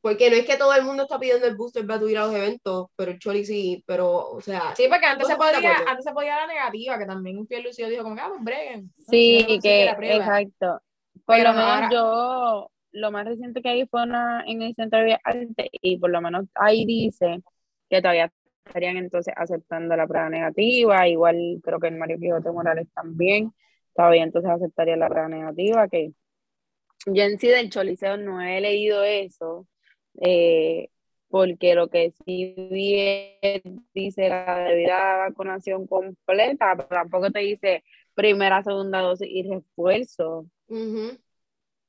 Porque no es que todo el mundo está pidiendo el booster para tu ir a los eventos, pero el Choli sí, pero, o sea, Sí, porque antes No se podía, antes se podía la negativa, que también Pierre Lucio dijo como que, ah, pues breguen. Sí, no que exacto. Por Pero lo menos ahora- yo, lo más reciente que hay fue una en el Centro de Artes y por lo menos ahí dice que todavía estarían entonces aceptando la prueba negativa, igual creo que el Mario Quijote Morales también, todavía entonces aceptaría la prueba negativa, que yo en sí del Choliseo no he leído eso, eh, porque lo que sí vi dice la debida vacunación completa, pero tampoco te dice primera, segunda dosis y refuerzo. ujú.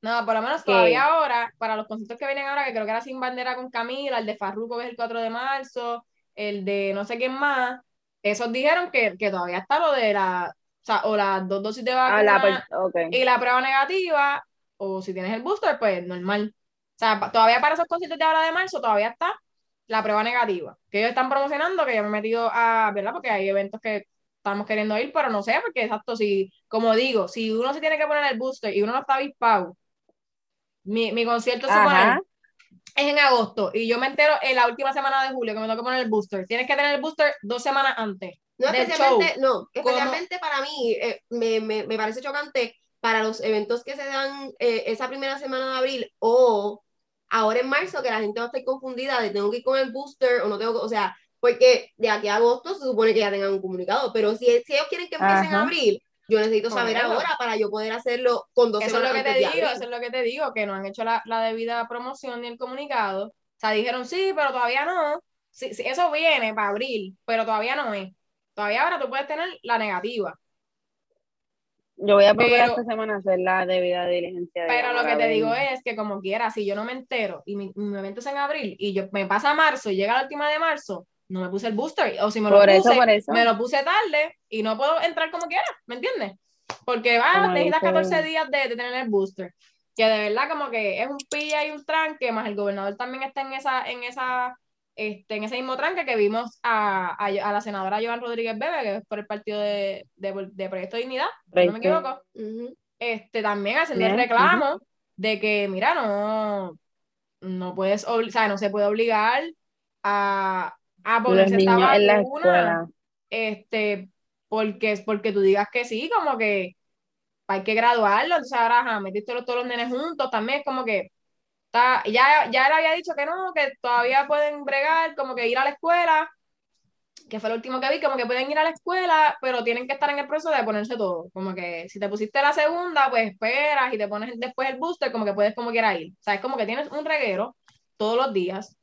No, por lo menos Que- todavía ahora, para los conciertos que vienen ahora, que creo que era Sin Bandera con Camila, el de Farruko que es el 4 de marzo, el de no sé quién más, esos dijeron que, que todavía está lo de la, o sea, o las dos dosis de Ah, la vacuna ok. y la prueba negativa, o si tienes el booster, pues normal. O sea, todavía para esos conciertos de ahora de marzo, todavía está la prueba negativa, que ellos están promocionando, que yo me he metido a, ¿verdad? Porque hay eventos que estamos queriendo ir, pero no sé, porque exacto, si, como digo, si uno se tiene que poner el booster y uno no está avispado, mi, mi concierto es en agosto y yo me entero en la última semana de julio que me tengo que poner el booster. Tienes que tener el booster dos semanas antes. No, del especialmente, show. no, especialmente para mí, eh, me, me, me parece chocante para los eventos que se dan eh, esa primera semana de abril o ahora en marzo, que la gente va a estar confundida de tengo que ir con el booster o no tengo o sea, porque de aquí a agosto se supone que ya tengan un comunicado, pero si, si ellos quieren que empiecen en abril, yo necesito saber ahora para yo poder hacerlo con dos Eso es lo semanas que te digo, eso es lo que te digo, que no han hecho la, la debida promoción ni el comunicado. O sea, dijeron sí, pero todavía no. Sí, sí, eso viene para abril, pero todavía no es. Todavía ahora tú puedes tener la negativa. Yo voy a procurar Pero- esta semana hacer la debida diligencia. de Pero lo que te digo es que como quiera, si yo no me entero y mi, mi evento es en abril y yo me pasa marzo y llega la última de marzo, no me puse el booster. O si me lo Por puse, eso, por eso. me lo puse tarde y no puedo entrar como quiera, ¿me entiendes? Porque va, Como necesitas dice- 14 días de, de tener el booster. Que de verdad como que es un pilla y un tranque, más el gobernador también está en esa, en esa, este, en ese mismo tranque que vimos a, a, a la senadora Joan Rodríguez Bebe, que es por el partido de, de, de Proyecto Dignidad, si no me equivoco Ujú. este, también haciendo el reclamo de que, mira, no, no puedes, o sea, no se puede obligar a, a Los ponerse esta vacuna, este, porque, porque tú digas que sí, como que hay que graduarlo, entonces ahora, ajá, metiste los- todos los nenes juntos, también es como que, está, ya, ya él había dicho que no, que todavía pueden bregar, como que ir a la escuela, que fue lo último que vi, como que pueden ir a la escuela, pero tienen que estar en el proceso de ponerse todo. Como que si te pusiste la segunda, pues esperas y te pones después el booster, como que puedes como quiera ir. O sea, es como que tienes un reguero todos los días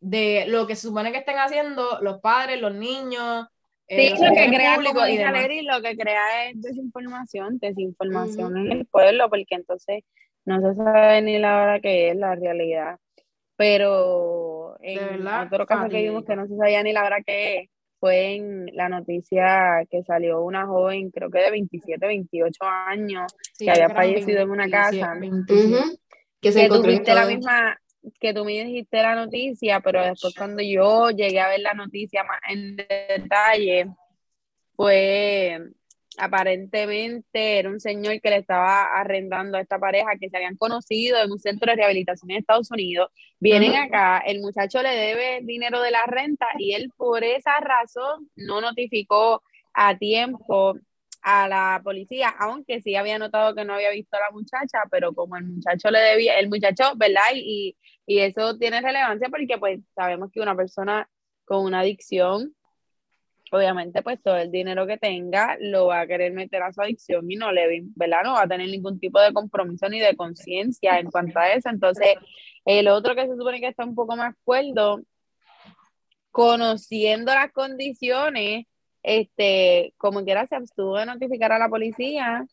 de lo que se supone que estén haciendo los padres, los niños, eh, Sí, lo que crea, públicos como y lo que crea es desinformación, desinformación en el pueblo, porque entonces no se sabe ni la hora que es la realidad. Pero en verdad, otro caso que vimos que no se sabía ni la hora que es, fue en la noticia que salió una joven, creo que de 27, 28 años, Sí, que había fallecido en una 27, casa. 27. Ujú. que se que encontró en la misma, que tú me dijiste la noticia, pero después cuando yo llegué a ver la noticia más en detalle, fue aparentemente era un señor que le estaba arrendando a esta pareja que se habían conocido en un centro de rehabilitación en Estados Unidos. Vienen acá, el muchacho le debe dinero de la renta y él por esa razón no notificó a tiempo a la policía, aunque sí había notado que no había visto a la muchacha, pero como el muchacho le debía, el muchacho, ¿verdad? Y, y eso tiene relevancia porque pues sabemos que una persona con una adicción, obviamente pues todo el dinero que tenga lo va a querer meter a su adicción y no le, ¿verdad? No va a tener ningún tipo de compromiso ni de conciencia en cuanto a eso. Entonces, el otro que se supone que está un poco más cuerdo, conociendo las condiciones, este, como quiera se abstuvo de notificar a la policía,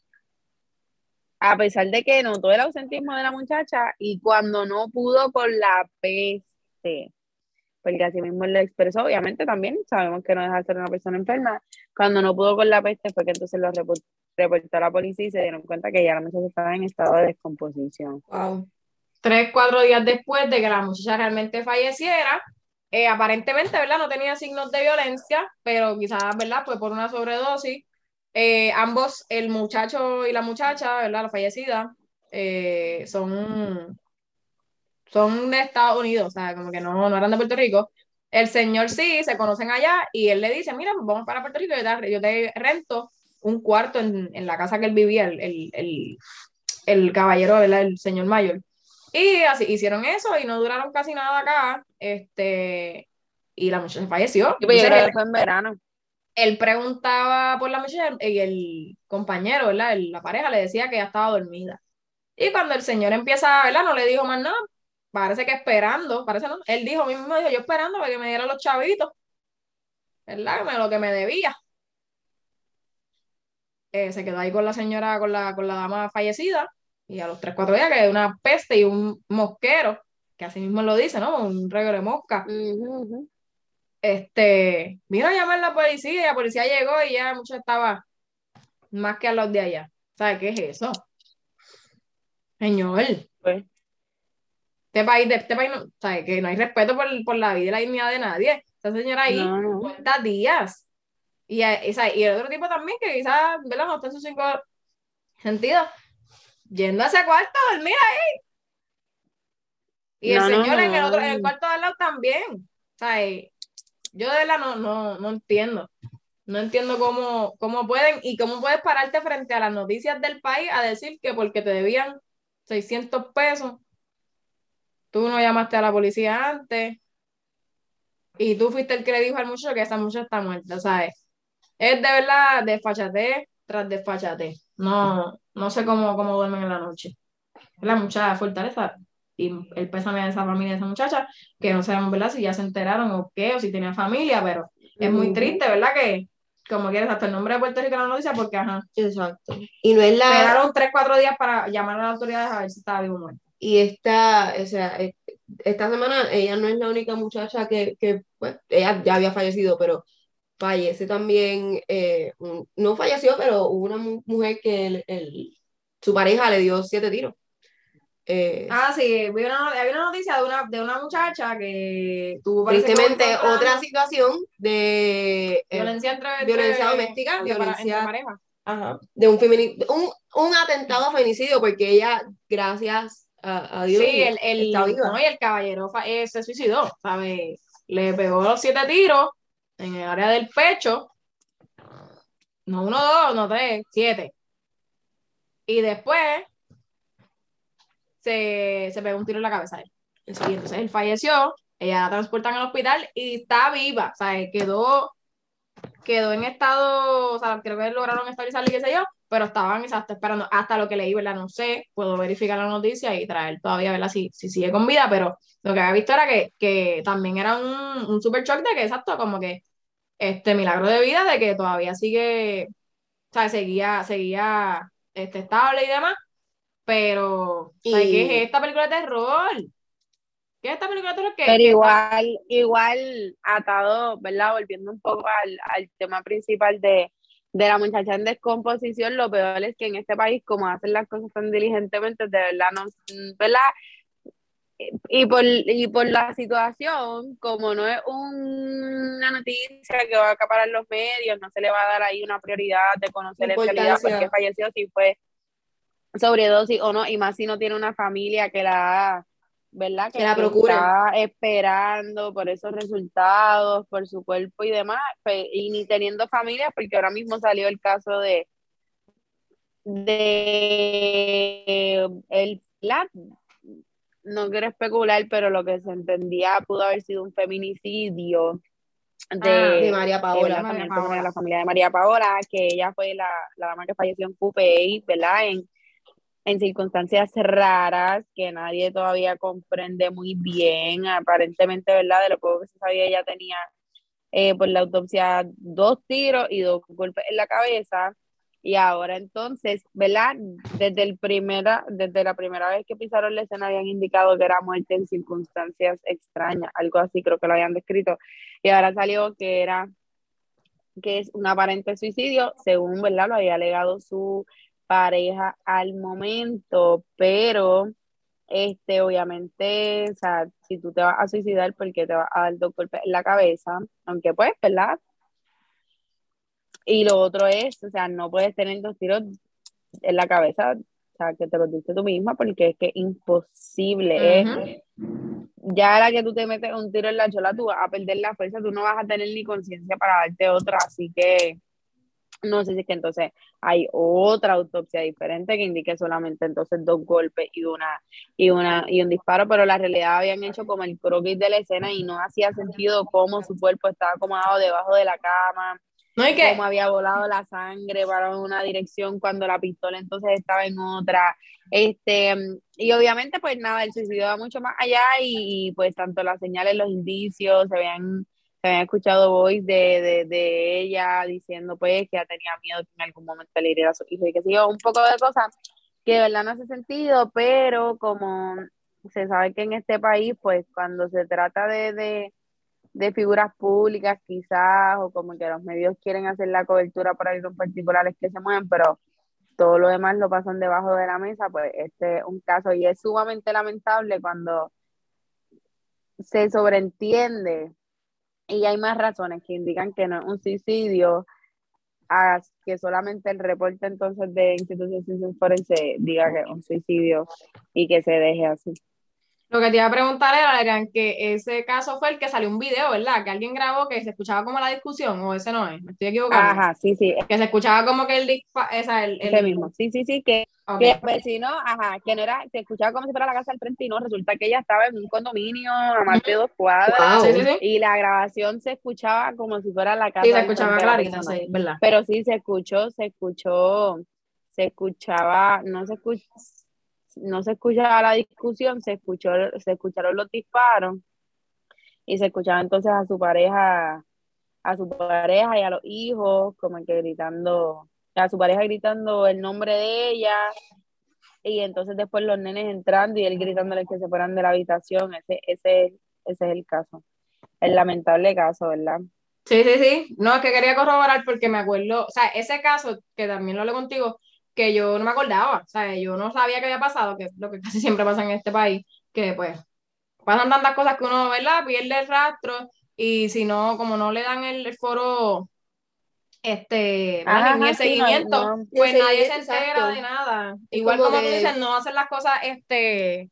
a pesar de que notó el ausentismo de la muchacha y cuando no pudo con la peste, porque así mismo lo expresó, obviamente también sabemos que no deja de ser una persona enferma, cuando no pudo con la peste fue que entonces lo repor- reportó a la policía y se dieron cuenta que ya la muchacha estaba en estado de descomposición. Wow. tres, cuatro días después de que la muchacha realmente falleciera. Eh, aparentemente, ¿verdad? No tenía signos de violencia, pero quizás, ¿verdad? Fue por una sobredosis. Eh, ambos, el muchacho y la muchacha, ¿verdad? La fallecida, eh, son, son de Estados Unidos, o sea, como que no, no eran de Puerto Rico. El señor sí, se conocen allá y él le dice, mira, pues vamos para Puerto Rico, yo te, yo te rento un cuarto en, en la casa que él vivía, el, el, el, el caballero, ¿verdad? El señor mayor. Y así hicieron eso y no duraron casi nada acá. Este, y la muchacha falleció. Y pues Entonces, él, fue en verano. él preguntaba por la muchacha y el compañero, ¿verdad? El- la pareja le decía que ya estaba dormida. Y cuando el señor empieza, ¿verdad? No le dijo más nada. Parece que esperando, parece no. Él dijo, mismo dijo, yo esperando para que me dieran los chavitos. ¿Verdad? Me- Lo que me debía. Eh, se quedó ahí con la señora, con la, con la dama fallecida. Y a los 3, 4 días que una peste y un mosquero, que así mismo lo dice, ¿no? Un regalo de mosca. Ujú, ujú. Este, vino a llamar la policía y la policía llegó y ya mucho estaba más que a los de allá. ¿Sabes qué es eso? Señor, Pues, este país, de este país no, ¿sabes? Que no hay respeto por, por la vida y la dignidad de nadie. Esa señora ahí, No, no. 50 días. Y, a- esa- y el otro tipo también, que quizás, ¿verdad? No está en sus cinco sentidos, yendo a ese cuarto a dormir ahí. Y el No, no, señor en el otro, en el cuarto de al lado también. ¿Sabes? Yo de verdad no, no, no entiendo. No entiendo cómo, cómo pueden y cómo puedes pararte frente a las noticias del país a decir que porque te debían 600 pesos, tú no llamaste a la policía antes y tú fuiste el que le dijo al muchacho que esa muchacha está muerta, ¿sabes? Es de verdad desfachate tras desfachate. No, no sé cómo, cómo duermen en la noche. La mucha fortaleza y el pésame de esa familia de esa muchacha, que no sabemos, ¿verdad? Si ya se enteraron o qué, o si tenía familia, pero es muy triste, ¿verdad? Que como quieres, hasta el nombre de Puerto Rico en la noticia, porque ajá, Exacto. Y no es la. esperaron tres, cuatro días para llamar a las autoridades a ver si estaba vivo o muerto. Y esta, o sea, e- esta semana ella no es la única muchacha que, que pues, ella ya había fallecido, pero fallece también, eh, un- no falleció, pero hubo una mu- mujer que el- el- su pareja le dio siete tiros. Eh, Ah, sí, una, había una noticia de una, de una muchacha que tuvo tristemente, otra situación de, eh, violencia entre, violencia entre- doméstica, violencia- entre parejas. ajá, de un, un, un atentado a feminicidio, porque ella, gracias a, a Dios, Sí, el, el, está viva. no, y el caballero eh, se suicidó, ¿sabes? Le pegó los siete tiros en el área del pecho. No uno, dos, no tres, siete. Y después se, se pegó un tiro en la cabeza él. Entonces él falleció, ella la transportan al hospital y está viva, ¿sabes? Quedó, quedó en estado, o sea, creo que lograron estabilizarla y qué sé yo, pero estaban exacto, esperando hasta lo que leí, ¿verdad? No sé, puedo verificar la noticia y traer todavía, ¿verdad? Si, si sigue con vida, pero lo que había visto era que, que también era un, un super shock de que, exacto, como que este milagro de vida de que todavía sigue, o sea, seguía, seguía este, estable y demás, pero, ¿sabes Y- qué es esta película de terror? ¿Qué es esta película de terror? que Pero está- igual, igual atado, ¿verdad? Volviendo un poco al, al tema principal de de la muchacha en descomposición, lo peor es que en este país, como hacen las cosas tan diligentemente, de verdad no, ¿verdad? Y por, y por la situación, como no es una noticia que va a acaparar los medios, no se le va a dar ahí una prioridad de conocer en realidad por qué falleció, si fue sobredosis o no, y más si no tiene una familia que la ¿verdad? Que, la procure. Está esperando por esos resultados, por su cuerpo y demás, pues, y ni teniendo familia, porque ahora mismo salió el caso de de el no quiero especular, pero lo que se entendía pudo haber sido un feminicidio de, ah, María Paola, la familia de María Paola, que ella fue la, la dama que falleció en Coupey, ¿verdad? En, en circunstancias raras que nadie todavía comprende muy bien. Aparentemente, ¿verdad? De lo poco que se sabía, ella tenía eh, por la autopsia dos tiros y dos golpes en la cabeza. Y ahora entonces, ¿verdad? Desde, el primera, desde la primera vez que pisaron la escena habían indicado que era muerte en circunstancias extrañas, algo así creo que lo habían descrito. Y ahora salió que era que es un aparente suicidio, según, ¿verdad? Lo había alegado su pareja al momento, pero este, obviamente, o sea, si tú te vas a suicidar porque te vas a dar dos golpes en la cabeza, aunque pues, ¿verdad? Y lo otro es, o sea, no puedes tener dos tiros en la cabeza, o sea, que te lo diste tú misma, porque es que imposible. es, ya la que tú te metes un tiro en la chola, tú vas a perder la fuerza, tú no vas a tener ni conciencia para darte otra, así que no sé si es que entonces hay otra autopsia diferente que indique solamente entonces dos golpes y una y una y un disparo, pero la realidad habían hecho como el croquis de la escena y no hacía sentido cómo su cuerpo estaba acomodado debajo de la cama. No, y que... Cómo había volado la sangre para una dirección cuando la pistola entonces estaba en otra. Este, y obviamente, pues nada, el suicidio va mucho más allá y, pues tanto las señales, los indicios se vean se había escuchado voice de, de, de, ella diciendo pues que ya tenía miedo que en algún momento le hiriera a su hijo y que sí, un poco de cosas que de verdad no hace sentido, pero como se sabe que en este país, pues cuando se trata de, de figuras públicas quizás, o como que los medios quieren hacer la cobertura para algo en particulares que se mueven, pero todo lo demás lo pasan debajo de la mesa, pues este es un caso y es sumamente lamentable cuando se sobreentiende y hay más razones que indican que no es un suicidio, a que solamente el reporte entonces de institución forense diga que es un suicidio y que se deje así. Lo que te iba a preguntar era, que ese caso fue el que salió un video, ¿verdad? Que alguien grabó que se escuchaba como la discusión, o ese no es, me estoy equivocando. Ajá, sí, sí. Que se escuchaba como que el, esa, el, Ese mismo, sí, sí, sí, que, que el vecino, ajá, que no era, se escuchaba como si fuera la casa del frente y no, resulta que ella estaba en un condominio a más de dos cuadras, y la grabación se escuchaba como si fuera la casa. Sí, se escuchaba clarito, sí, ¿verdad? Pero sí, se escuchó, se escuchó, se escuchaba, no se escuchó no se escuchaba la discusión, se, escuchó, se escucharon los disparos y se escuchaba entonces a su pareja, a su pareja y a los hijos, como que gritando, a su pareja gritando el nombre de ella, y entonces después los nenes entrando y él gritándoles que se fueran de la habitación, ese, ese, ese es el caso, el lamentable caso, ¿verdad? Sí, sí, sí, no, es que quería corroborar porque me acuerdo, o sea, ese caso, que también lo hablé contigo, que yo no me acordaba, o sea, yo no sabía que había pasado, que es lo que casi siempre pasa en este país, que pues pasan tantas cosas que uno, ¿verdad? Pierde el rastro y si no, como no le dan el, foro, este, ni el seguimiento, pues nadie se entera de nada. Igual como, tú dices, no hacen las cosas, este...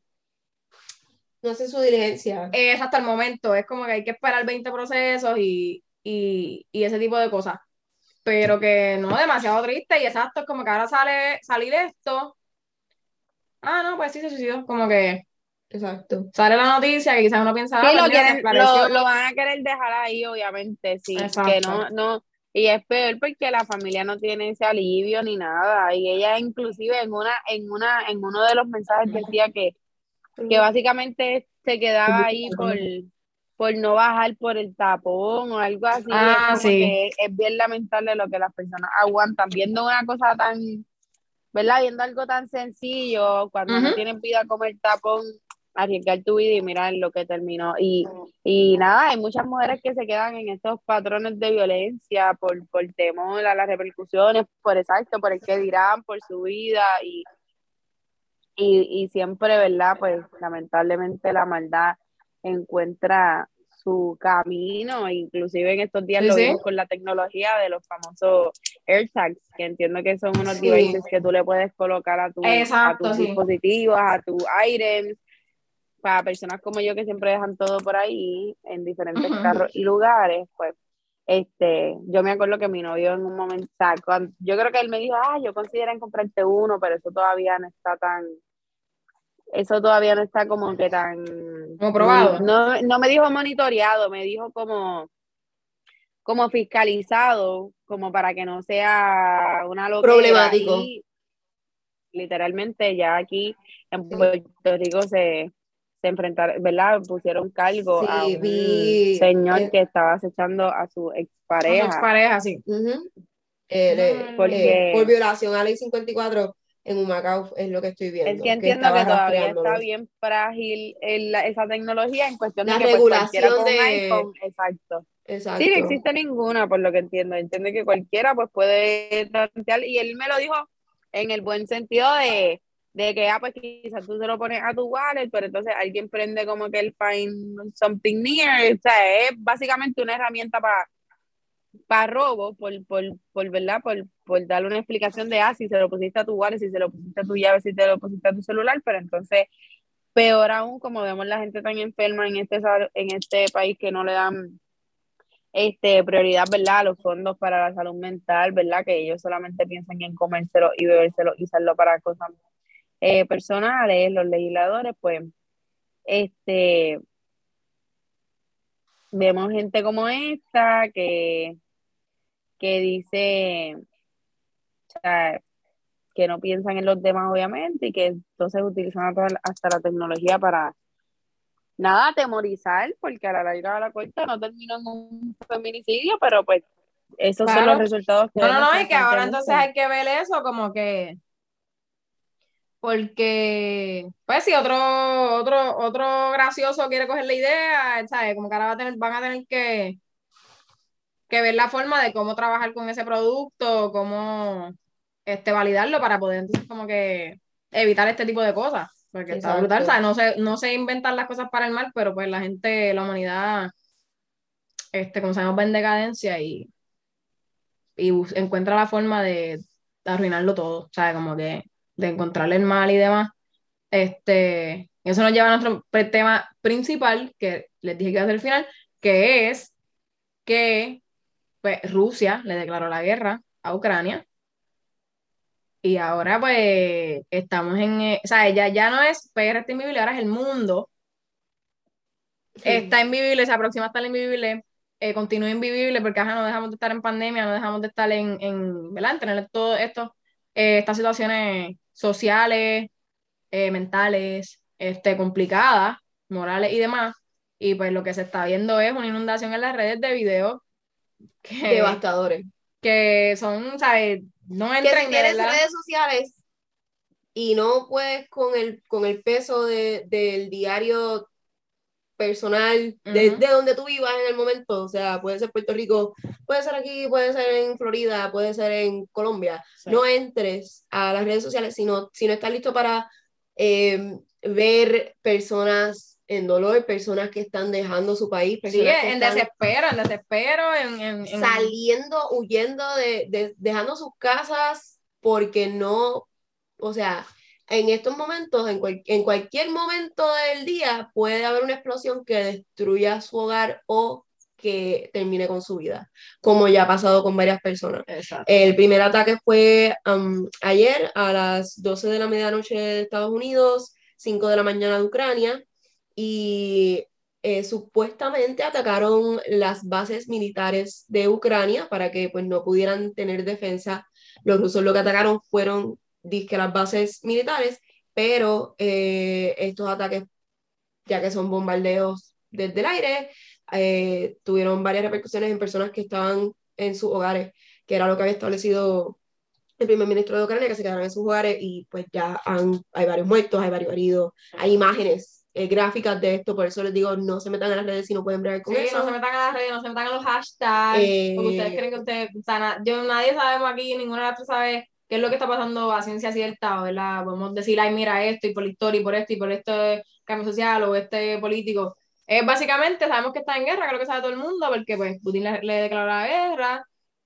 No hacen su diligencia. Es hasta el momento, es como que hay que esperar 20 procesos y, y, y ese tipo de cosas pero que no, demasiado triste y exacto, es como que ahora sale salir esto. Ah, no, pues sí se suicidó, como que Exacto. Sale la noticia que quizás uno piensa. Sí, ah, lo, lo, van a querer dejar ahí, obviamente, sí. Que no, no, y es peor porque la familia no tiene ese alivio ni nada. Y ella inclusive en una, en una, en uno de los mensajes decía que, que básicamente se quedaba ahí por, por no bajar por el tapón o algo así. Ah, sí. es bien lamentable lo que las personas aguantan viendo una cosa tan, ¿verdad? Viendo algo tan sencillo, cuando no tienen vida como el tapón, arriesgar tu vida y mirar lo que terminó. Y, y nada, hay muchas mujeres que se quedan en estos patrones de violencia por, por temor a las repercusiones, por exacto, por el que dirán, por su vida y, y, y siempre, ¿verdad? Pues lamentablemente la maldad encuentra su camino, inclusive en estos días lo vimos con la tecnología de los famosos AirTags, que entiendo que son unos devices que tú le puedes colocar a, tu, a tus dispositivos, a tus items, para personas como yo que siempre dejan todo por ahí en diferentes carros y lugares, pues este, yo me acuerdo que mi novio en un momento, yo creo que él me dijo, ah, yo considero en comprarte uno, pero eso todavía no está tan, eso todavía no está como que tan... Como probado. No, no me dijo monitoreado, me dijo como, como fiscalizado, como para que no sea una locura. Problemático. literalmente ya aquí en Puerto Rico se, se enfrentaron, ¿verdad? Pusieron cargo a un señor eh, que estaba acechando a su expareja. A su expareja, sí. Eh, porque, por violación a la ley 54 en Humacao es lo que estoy viendo. Es que entiendo que, todavía está bien frágil esa tecnología en cuestión de que pues, regulación de iPhone, exacto. exacto. Sí, no existe ninguna, por lo que entiendo. Entiende que cualquiera pues puede plantear, y él me lo dijo en el buen sentido de, de que, ah, pues quizás tú se lo pones a tu wallet, pero entonces alguien prende como que el find something near, o sea, es básicamente una herramienta para para robo, por, por, por, ¿verdad? Por, por darle una explicación de, ah, si se lo pusiste a tu wallet, si se lo pusiste a tu llave, si te lo pusiste a tu celular, pero entonces, peor aún, como vemos la gente tan enferma en este, en este país que no le dan este, prioridad, ¿verdad? A los fondos para la salud mental, ¿verdad? Que ellos solamente piensan en comérselo y bebérselo y usarlo para cosas eh, personales, los legisladores, pues, este, vemos gente como esta que que dice que no piensan en los demás, obviamente, y que entonces utilizan hasta la tecnología para nada, atemorizar, porque a la larga de la cuenta no terminó en un feminicidio, pero pues esos son los resultados que... No, no, no, y que ahora entonces hay que ver eso como que... Porque, pues si otro, otro, otro gracioso quiere coger la idea, ¿sabes? Como que ahora va a tener, van a tener que que ver la forma de cómo trabajar con ese producto, cómo este, validarlo para poder entonces como que evitar este tipo de cosas. Porque está brutal, ¿sabes? No sé, no sé inventar las cosas para el mal, pero pues la gente, la humanidad, este, como sabemos, va en decadencia y, y encuentra la forma de, arruinarlo todo, ¿sabes? Como que de encontrarle el mal y demás. Este, eso nos lleva a nuestro tema principal, que les dije que iba a ser el final, que es que pues Rusia le declaró la guerra a Ucrania. Y ahora pues estamos en, eh, o sea, ya, ya no es PR está invisible, ahora es el mundo. Está invivible, se aproxima a estar invivible, eh, continúa invivible porque no dejamos de estar en pandemia, no dejamos de estar en, en ¿verdad? tener todo esto, eh, estas situaciones sociales, mentales, este, complicadas, morales y demás. Y pues lo que se está viendo es una inundación en las redes de videos devastadores. Que son, ¿sabes? No entran que si redes sociales y no puedes con el, con el peso de, del diario personal de, de, donde tú vivas en el momento, o sea, puede ser Puerto Rico, puede ser aquí, puede ser en Florida, puede ser en Colombia, no entres a las redes sociales si no, si no estás listo para eh, ver personas en dolor, personas que están dejando su país, personas en desespero, en desespero, en, saliendo, huyendo de, dejando sus casas porque no, o sea, en estos momentos, en, en cualquier momento del día puede haber una explosión que destruya su hogar o que termine con su vida, como ya ha pasado con varias personas. El primer ataque fue um, ayer a las 12 de la medianoche de Estados Unidos, 5 de la mañana de Ucrania, y eh, supuestamente atacaron las bases militares de Ucrania para que pues no pudieran tener defensa. Los rusos lo que atacaron fueron disque las bases militares, pero eh, estos ataques, ya que son bombardeos desde el aire, eh, tuvieron varias repercusiones en personas que estaban en sus hogares, que era lo que había establecido el primer ministro de Ucrania, que se quedaron en sus hogares y pues ya han, hay varios muertos, hay varios heridos, hay imágenes eh, gráficas de esto, por eso les digo, no se metan a las redes si no pueden ver con Sí, eso. no se metan a las redes, no se metan a los hashtags, Eh, porque ustedes creen que ustedes, o sea, na- yo, nadie sabemos aquí, ninguna de las tres sabe qué es lo que está pasando a ciencia cierta, ¿verdad? Podemos decir, ay, mira esto, y por la historia, y por esto, y por este cambio social, o este político. Es básicamente, sabemos que está en guerra, creo que sabe todo el mundo, porque pues Putin le, le declaró la guerra,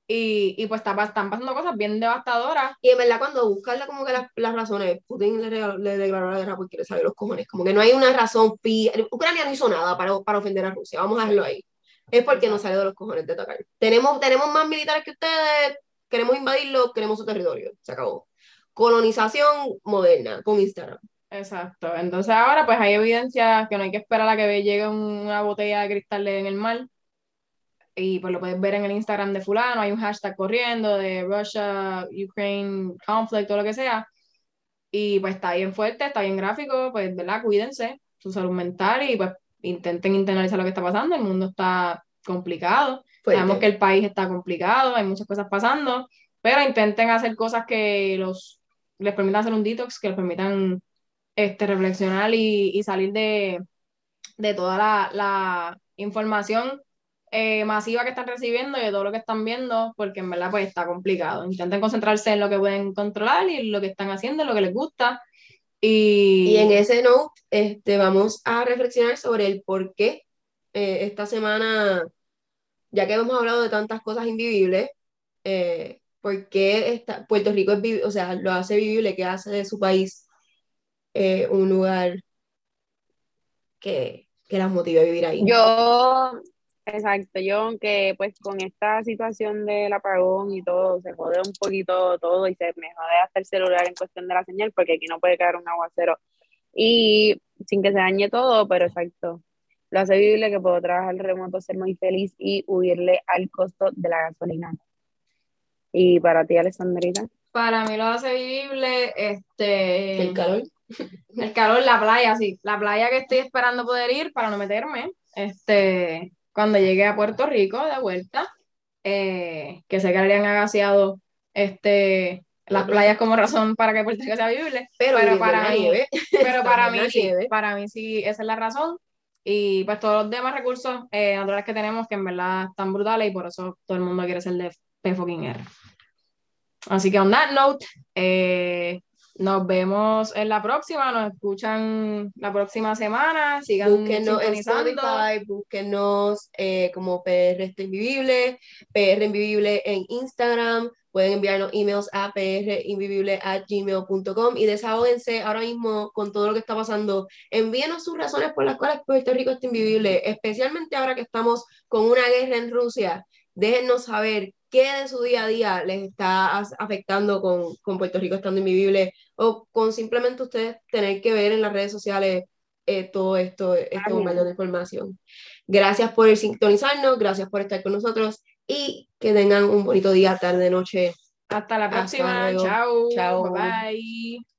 y, y pues está, están pasando cosas bien devastadoras. Y en verdad, cuando buscan la- como que las, las razones, Putin le, le declaró la guerra porque le salió los cojones. Como que no hay una razón. Ucrania no hizo nada para, para ofender a Rusia. Vamos a dejarlo ahí. Es porque no salió de los cojones de atacar. Tenemos, tenemos más militares que ustedes. Queremos invadirlo, queremos su territorio. Se acabó. Colonización moderna con Instagram. Exacto. Entonces ahora pues hay evidencia que no hay que esperar a que llegue una botella de cristal en el mar. Y pues lo puedes ver en el Instagram de fulano, hay un hashtag corriendo de Russia, Ukraine, conflict, o lo que sea. Y pues está bien fuerte, está bien gráfico, pues, ¿verdad? Cuídense, su salud mental y pues intenten internalizar lo que está pasando. El mundo está complicado. Fuerte. Sabemos que el país está complicado, hay muchas cosas pasando, pero intenten hacer cosas que los, les permitan hacer un detox, que les permitan este, reflexionar y, y salir de, de toda la, la información eh, masiva que están recibiendo y de todo lo que están viendo, porque en verdad pues está complicado. Intenten concentrarse en lo que pueden controlar y en lo que están haciendo, en lo que les gusta. Y, Y en ese note, este, vamos a reflexionar sobre el por qué eh, esta semana, ya que hemos hablado de tantas cosas invivibles, eh, por qué esta- Puerto Rico es o sea, lo hace vivible, que hace de su país eh, un lugar que, que las motive a vivir ahí. Yo, exacto, yo aunque pues con esta situación del apagón y todo, se jode un poquito todo y se me jode hasta el celular en cuestión de la señal, porque aquí no puede caer un aguacero y sin que se dañe todo, pero exacto, lo hace vivible que puedo trabajar remoto, ser muy feliz y huirle al costo de la gasolina. Y para ti, Alessandrita. para mí lo hace vivible, este, El calor. El calor, la playa, sí. La playa que estoy esperando poder ir para no meterme, este, cuando llegue a Puerto Rico de vuelta, eh, que sé que habrían agaseado este, las playas como razón para que Puerto Rico sea vivible, Pero, pero para mí- nieve. [laughs] pero para mí sí, para mí sí, esa es la razón. Y pues todos los demás recursos eh, naturales que tenemos, que en verdad están brutales y por eso todo el mundo quiere ser de P fucking R. Así que on that note, eh, nos vemos en la próxima, nos escuchan la próxima semana, sigan Búsquenos en. Spotify, búsquenos eh, como PR Invivible, PR Invivible en Instagram, pueden enviarnos emails a prinvivible.gmail.com y desahóguense ahora mismo con todo lo que está pasando. Envíenos sus razones por las cuales Puerto Rico está invivible, especialmente ahora que estamos con una guerra en Rusia. Déjennos saber qué de su día a día les está afectando con, con Puerto Rico estando invivible o con simplemente ustedes tener que ver en las redes sociales eh, todo esto, este bombardeo de información. Gracias por sintonizarnos, gracias por estar con nosotros y que tengan un bonito día, tarde, noche. Hasta la Hasta próxima, luego. chao, Chao. bye bye.